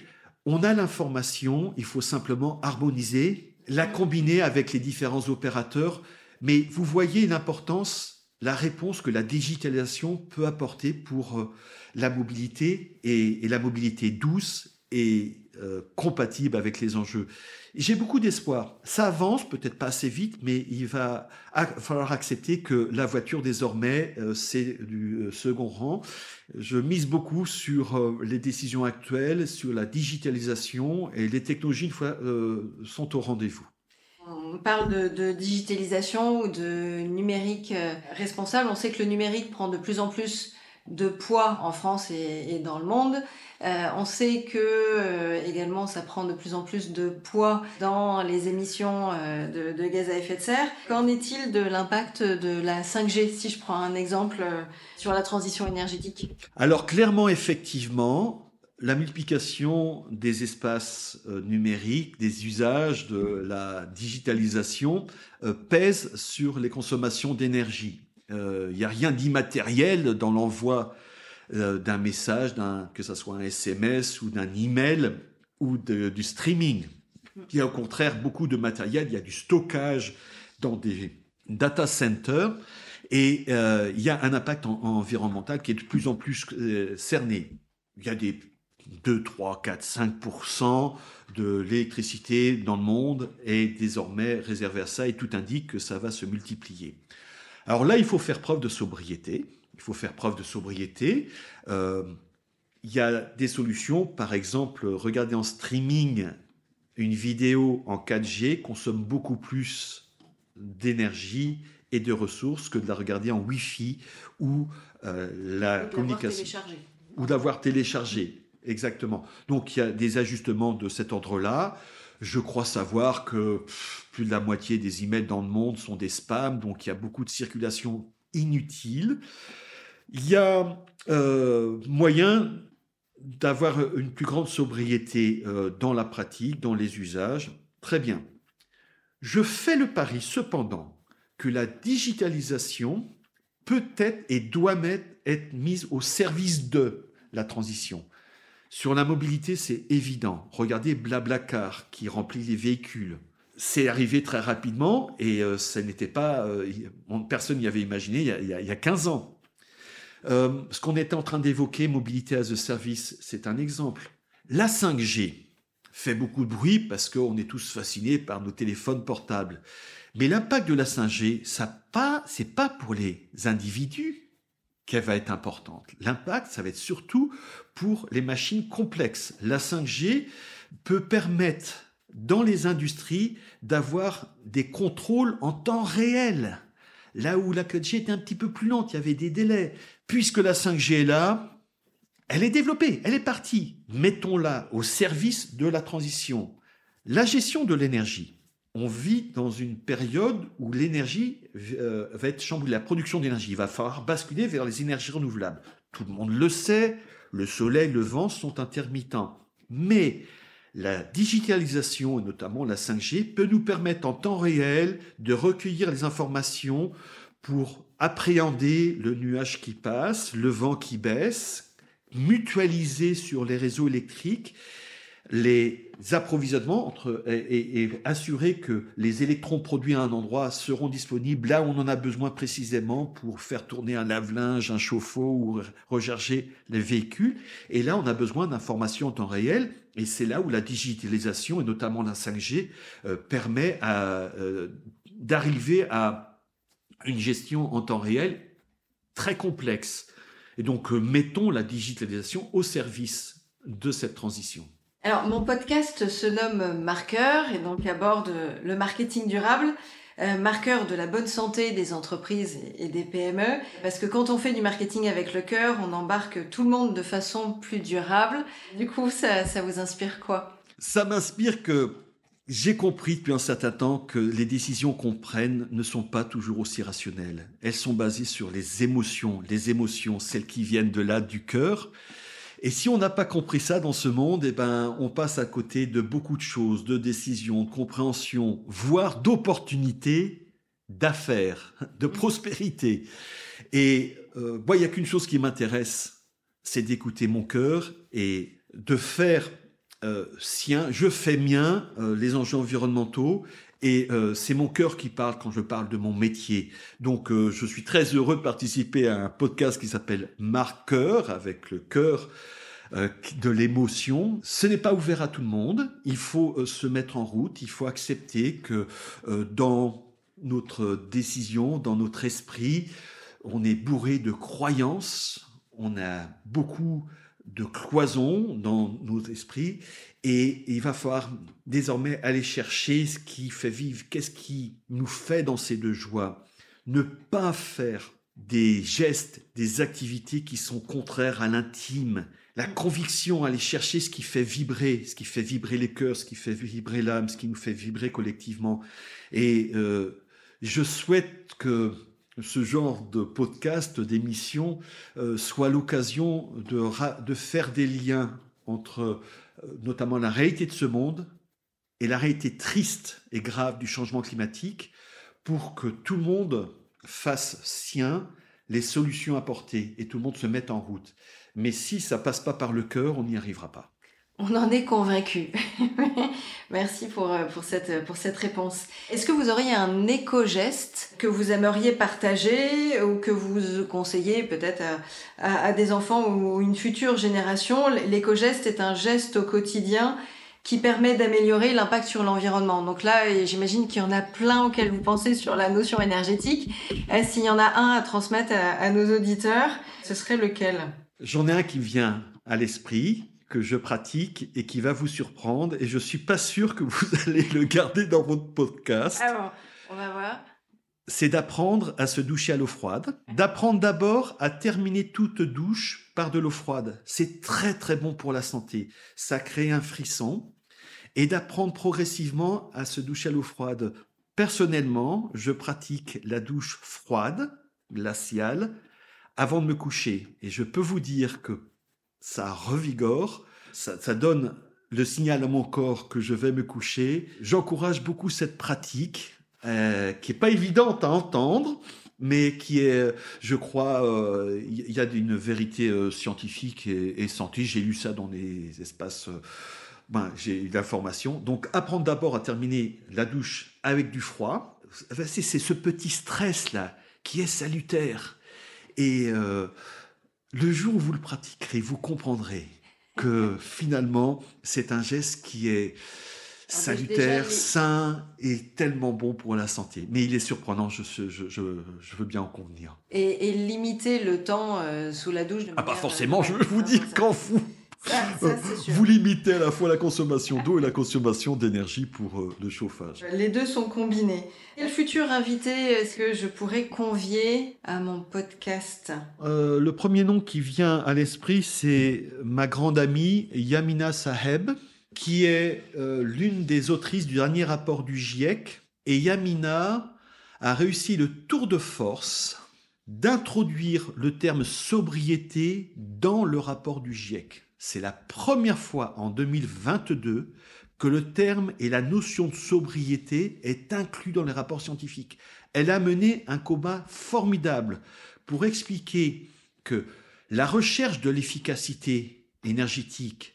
On a l'information, il faut simplement harmoniser, la combiner avec les différents opérateurs, mais vous voyez l'importance, la réponse que la digitalisation peut apporter pour euh, la mobilité et, et, la mobilité douce et euh, compatible avec les enjeux. J'ai beaucoup d'espoir. Ça avance, peut-être pas assez vite, mais il va falloir accepter que la voiture désormais, euh, c'est du euh, second rang. Je mise beaucoup sur les décisions actuelles, sur la digitalisation et les technologies une fois, sont au rendez-vous. On parle de, de, digitalisation ou de numérique responsable. On sait que le numérique prend de plus en plus de poids en France et, dans le monde. Euh, on sait que euh, également ça prend de plus en plus de poids dans les émissions euh, de, gaz à effet de serre. Qu'en est-il de l'impact de la 5G, si je prends un exemple sur la transition énergétique? Alors clairement, effectivement, la multiplication des espaces numériques, des usages, de la digitalisation pèse sur les consommations d'énergie. Il n'y a rien d'immatériel dans l'envoi d'un message, que ce soit un SMS ou d'un email ou du streaming. Il y a au contraire beaucoup de matériel, il y a du stockage dans des data centers et il y a un impact environnemental qui est de plus en plus cerné. Il y a des 2, 3, 4, 5% de l'électricité dans le monde est désormais réservée à ça et tout indique que ça va se multiplier. Alors là, il faut faire preuve de sobriété. Il faut faire preuve de sobriété. Euh, il y a des solutions, par exemple, regarder en streaming une vidéo en 4G consomme beaucoup plus d'énergie et de ressources que de la regarder en Wi-Fi ou euh, la communication. Ou d'avoir téléchargé. Exactement. Donc il y a des ajustements de cet ordre-là. Je crois savoir que plus de la moitié des emails dans le monde sont des spams, donc il y a beaucoup de circulation inutile. Il y a euh, moyen d'avoir une plus grande sobriété euh, dans la pratique, dans les usages. Très bien. Je fais le pari cependant que la digitalisation peut être et doit être mise au service de la transition. Sur la mobilité, c'est évident. Regardez Blablacar qui remplit les véhicules. C'est arrivé très rapidement et euh, ça n'était pas. Personne n'y avait imaginé il y, a, il y a 15 ans. Euh, ce qu'on était en train d'évoquer, mobilité as a service, c'est un exemple. La 5G fait beaucoup de bruit parce qu'on est tous fascinés par nos téléphones portables. Mais l'impact de la 5G, ça pas, c'est pas pour les individus, qu'elle va être importante. L'impact, ça va être surtout pour les machines complexes. La 5G peut permettre dans les industries d'avoir des contrôles en temps réel. Là où la 4G était un petit peu plus lente, il y avait des délais. Puisque la 5G est là, elle est développée, elle est partie. Mettons-la au service de la transition. La gestion de l'énergie on vit dans une période où l'énergie euh, va être chamboulée, la production d'énergie. Il va falloir basculer vers les énergies renouvelables. Tout le monde le sait, le soleil, le vent sont intermittents. Mais la digitalisation, et notamment la 5G, peut nous permettre en temps réel de recueillir les informations pour appréhender le nuage qui passe, le vent qui baisse, mutualiser sur les réseaux électriques les approvisionnements entre, et, assurer que les électrons produits à un endroit seront disponibles là où on en a besoin précisément pour faire tourner un lave-linge, un chauffe-eau ou recharger les véhicules. Et là, on a besoin d'informations en temps réel. Et c'est là où la digitalisation, et notamment la 5G, euh, permet euh, d'arriver à une gestion en temps réel très complexe. Et donc, euh, mettons la digitalisation au service de cette transition. Alors, mon podcast se nomme Marqueur et donc aborde le marketing durable. Euh, marqueur de la bonne santé des entreprises et des PME, parce que quand on fait du marketing avec le cœur, on embarque tout le monde de façon plus durable. Du coup, ça, ça vous inspire quoi? Ça m'inspire que j'ai compris depuis un certain temps que les décisions qu'on prenne ne sont pas toujours aussi rationnelles. Elles sont basées sur les émotions, les émotions, celles qui viennent de là, du cœur. Et si on n'a pas compris ça dans ce monde, eh ben, on passe à côté de beaucoup de choses, de décisions, de compréhension, voire d'opportunités, d'affaires, de prospérité. Et euh, moi, il n'y a qu'une chose qui m'intéresse, c'est d'écouter mon cœur et de faire euh, sien, je fais mien euh, les enjeux environnementaux et euh, c'est mon cœur qui parle quand je parle de mon métier. Donc euh, je suis très heureux de participer à un podcast qui s'appelle Marqueur, avec le cœur euh, de l'émotion. Ce n'est pas ouvert à tout le monde. Il faut se mettre en route. Il faut accepter que dans notre décision, dans notre esprit, on est bourré de croyances. On a beaucoup de cloisons dans nos esprits et il va falloir désormais aller chercher ce qui fait vivre, qu'est-ce qui nous fait danser de joie. Ne pas faire des gestes, des activités qui sont contraires à l'intime. La conviction, aller chercher ce qui fait vibrer, ce qui fait vibrer les cœurs, ce qui fait vibrer l'âme, ce qui nous fait vibrer collectivement. Et euh, je souhaite que ce genre de podcast, d'émission, euh, soit l'occasion de, faire des liens entre notamment la réalité de ce monde et la réalité triste et grave du changement climatique pour que tout le monde fasse sien les solutions apportées et tout le monde se mette en route. Mais si ça passe pas par le cœur, on n'y arrivera pas. On en est convaincu. Merci pour, euh, pour, cette, pour cette réponse. Est-ce que vous auriez un éco-geste que vous aimeriez partager ou que vous conseillez peut-être à, à, des enfants ou une future génération? L'éco-geste est un geste au quotidien qui permet d'améliorer l'impact sur l'environnement. Donc là, j'imagine qu'il y en a plein auxquels vous pensez sur la notion énergétique. S'il y en a un à transmettre à, à nos auditeurs, ce serait lequel? J'en ai un qui vient à l'esprit que je pratique et qui va vous surprendre et je suis pas sûr que vous allez le garder dans votre podcast. Ah bon, on va voir. C'est d'apprendre à se doucher à l'eau froide, d'apprendre d'abord à terminer toute douche par de l'eau froide. C'est très très bon pour la santé. Ça crée un frisson et d'apprendre progressivement à se doucher à l'eau froide. Personnellement, je pratique la douche froide, glaciale, avant de me coucher. Et je peux vous dire que ça revigore, ça, donne le signal à mon corps que je vais me coucher. J'encourage beaucoup cette pratique euh, qui est pas évidente à entendre, mais qui est, je crois, il euh, y a une vérité euh, scientifique et, et scientifique. J'ai lu ça dans les espaces. Ben, j'ai eu l'information. Donc, apprendre d'abord à terminer la douche avec du froid, c'est ce petit stress-là qui est salutaire. Et le jour où vous le pratiquerez, vous comprendrez que finalement, c'est un geste qui est salutaire, sain et tellement bon pour la santé. Mais il est surprenant, je, je, je, je veux bien en convenir. Et, et limiter le temps euh, sous la douche. De ah, pas forcément, je veux vous dire qu'en fou. Ça, ça, vous limitez à la fois la consommation d'eau et la consommation d'énergie pour euh, le chauffage. Les deux sont combinés. Quel futur invité est-ce que je pourrais convier à mon podcast? Euh, Le premier nom qui vient à l'esprit, c'est ma grande amie Yamina Saheb, qui est euh, l'une des autrices du dernier rapport du GIEC. Et Yamina a réussi le tour de force d'introduire le terme sobriété dans le rapport du GIEC. C'est la première fois en 2022 que le terme et la notion de sobriété est inclus dans les rapports scientifiques. Elle a mené un combat formidable pour expliquer que la recherche de l'efficacité énergétique,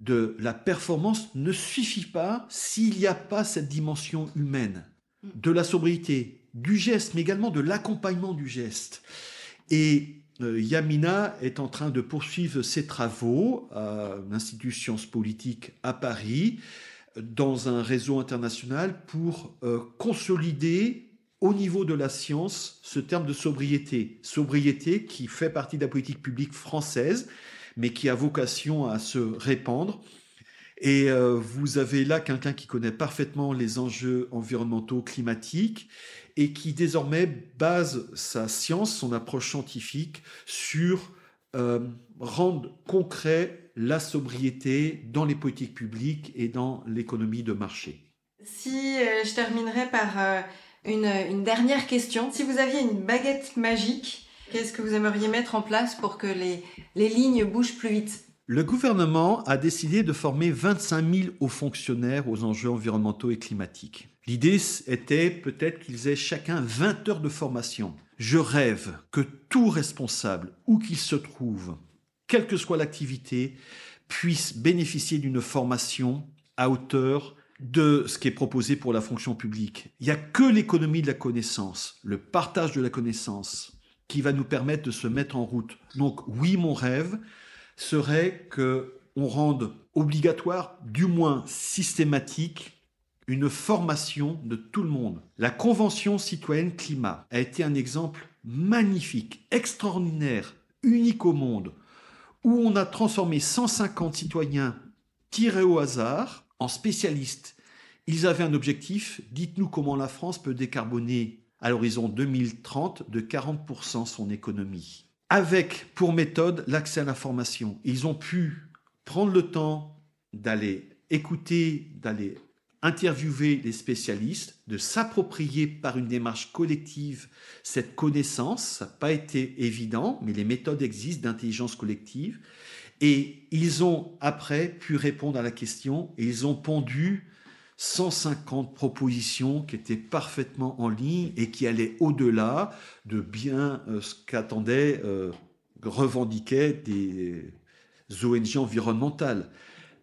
de la performance ne suffit pas s'il n'y a pas cette dimension humaine de la sobriété, du geste, mais également de l'accompagnement du geste. Et Yamina est en train de poursuivre ses travaux à l'Institut Sciences Politiques à Paris, dans un réseau international pour euh, consolider au niveau de la science ce terme de sobriété. Sobriété qui fait partie de la politique publique française, mais qui a vocation à se répandre. Et euh, vous avez là quelqu'un qui connaît parfaitement les enjeux environnementaux climatiques et qui désormais base sa science, son approche scientifique sur euh, rendre concret la sobriété dans les politiques publiques et dans l'économie de marché. Si euh, je terminerai par euh, une, une, dernière question, si vous aviez une baguette magique, qu'est-ce que vous aimeriez mettre en place pour que les, les lignes bougent plus vite? Le gouvernement a décidé de former 25 000 hauts fonctionnaires aux enjeux environnementaux et climatiques. L'idée était peut-être qu'ils aient chacun 20 heures de formation. Je rêve que tout responsable, où qu'il se trouve, quelle que soit l'activité, puisse bénéficier d'une formation à hauteur de ce qui est proposé pour la fonction publique. Il n'y a que l'économie de la connaissance, le partage de la connaissance, qui va nous permettre de se mettre en route. Donc oui, mon rêve, serait que on rende obligatoire, du moins systématique, une formation de tout le monde. La Convention citoyenne climat a été un exemple magnifique, extraordinaire, unique au monde, où on a transformé 150 citoyens tirés au hasard en spécialistes. Ils avaient un objectif, dites-nous comment la France peut décarboner à l'horizon 2030 de 40% son économie avec pour méthode l'accès à l'information. Ils ont pu prendre le temps d'aller écouter, d'aller interviewer les spécialistes, de s'approprier par une démarche collective cette connaissance. Ça n'a pas été évident, mais les méthodes existent d'intelligence collective. Et ils ont après pu répondre à la question et ils ont pondu 150 propositions qui étaient parfaitement en ligne et qui allaient au-delà de bien euh, ce qu'attendaient, euh, revendiquaient des ONG environnementales.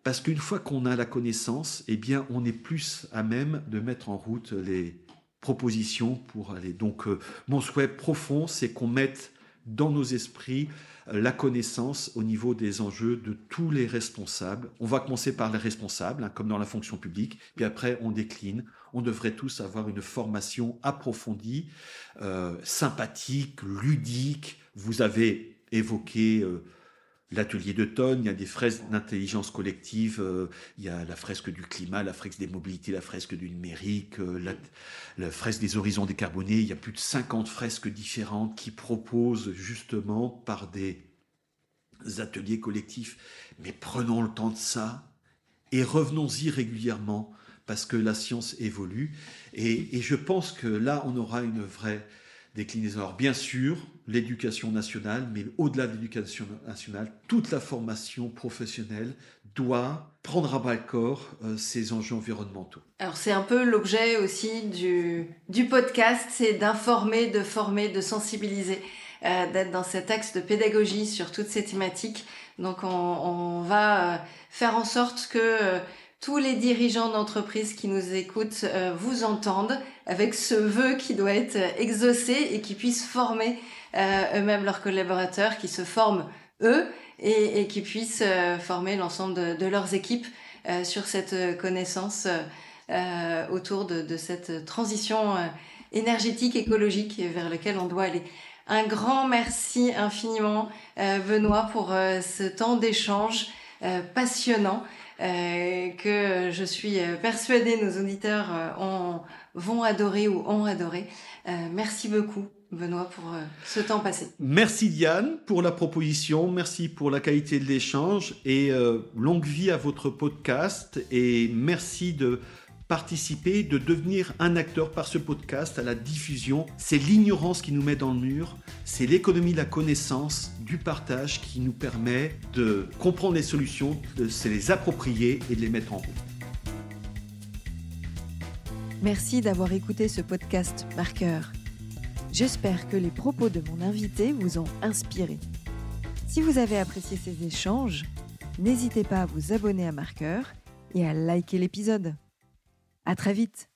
Parce qu'une fois qu'on a la connaissance, eh bien, on est plus à même de mettre en route les propositions pour aller. Donc, euh, mon souhait profond, c'est qu'on mette dans nos esprits euh, la connaissance au niveau des enjeux de tous les responsables. On va commencer par les responsables, hein, comme dans la fonction publique, puis après on décline. On devrait tous avoir une formation approfondie, euh, sympathique, ludique. Vous avez évoqué l'atelier d'automne, il y a des fresques d'intelligence collective, euh, il y a la fresque du climat, la fresque des mobilités, la fresque du numérique, euh, la, fresque des horizons décarbonés. Il y a plus de 50 fresques différentes qui proposent justement par des ateliers collectifs. Mais prenons le temps de ça et revenons-y régulièrement parce que la science évolue. Et je pense que là, on aura une vraie déclinaison. Alors bien sûr, l'éducation nationale, mais au-delà de l'éducation nationale, toute la formation professionnelle doit prendre à bras le corps euh, ces enjeux environnementaux. Alors c'est un peu l'objet aussi du, du podcast, c'est d'informer, de former, de sensibiliser, euh, d'être dans cet axe de pédagogie sur toutes ces thématiques. Donc on, on va euh, faire en sorte que tous les dirigeants d'entreprise qui nous écoutent euh, vous entendent avec ce vœu qui doit être exaucé et qui puissent former euh, eux-mêmes leurs collaborateurs, qui se forment eux et, qui puissent euh, former l'ensemble de, leurs équipes sur cette connaissance autour de, de, cette transition énergétique, écologique vers laquelle on doit aller. Un grand merci infiniment, Benoît, pour ce temps d'échange passionnant. Euh, que je suis persuadée nos auditeurs euh, vont adorer ou ont adoré. Euh, merci beaucoup. Benoît, pour ce temps passé. Merci Diane pour la proposition, merci pour la qualité de l'échange et longue vie à votre podcast et merci de participer, de devenir un acteur par ce podcast à la diffusion. C'est l'ignorance qui nous met dans le mur, c'est l'économie de la connaissance, du partage qui nous permet de comprendre les solutions, de se les approprier et de les mettre en route. Merci d'avoir écouté ce podcast Marqueur. J'espère que les propos de mon invité vous ont inspiré. Si vous avez apprécié ces échanges, n'hésitez pas à vous abonner à Marqueur et à liker l'épisode. À très vite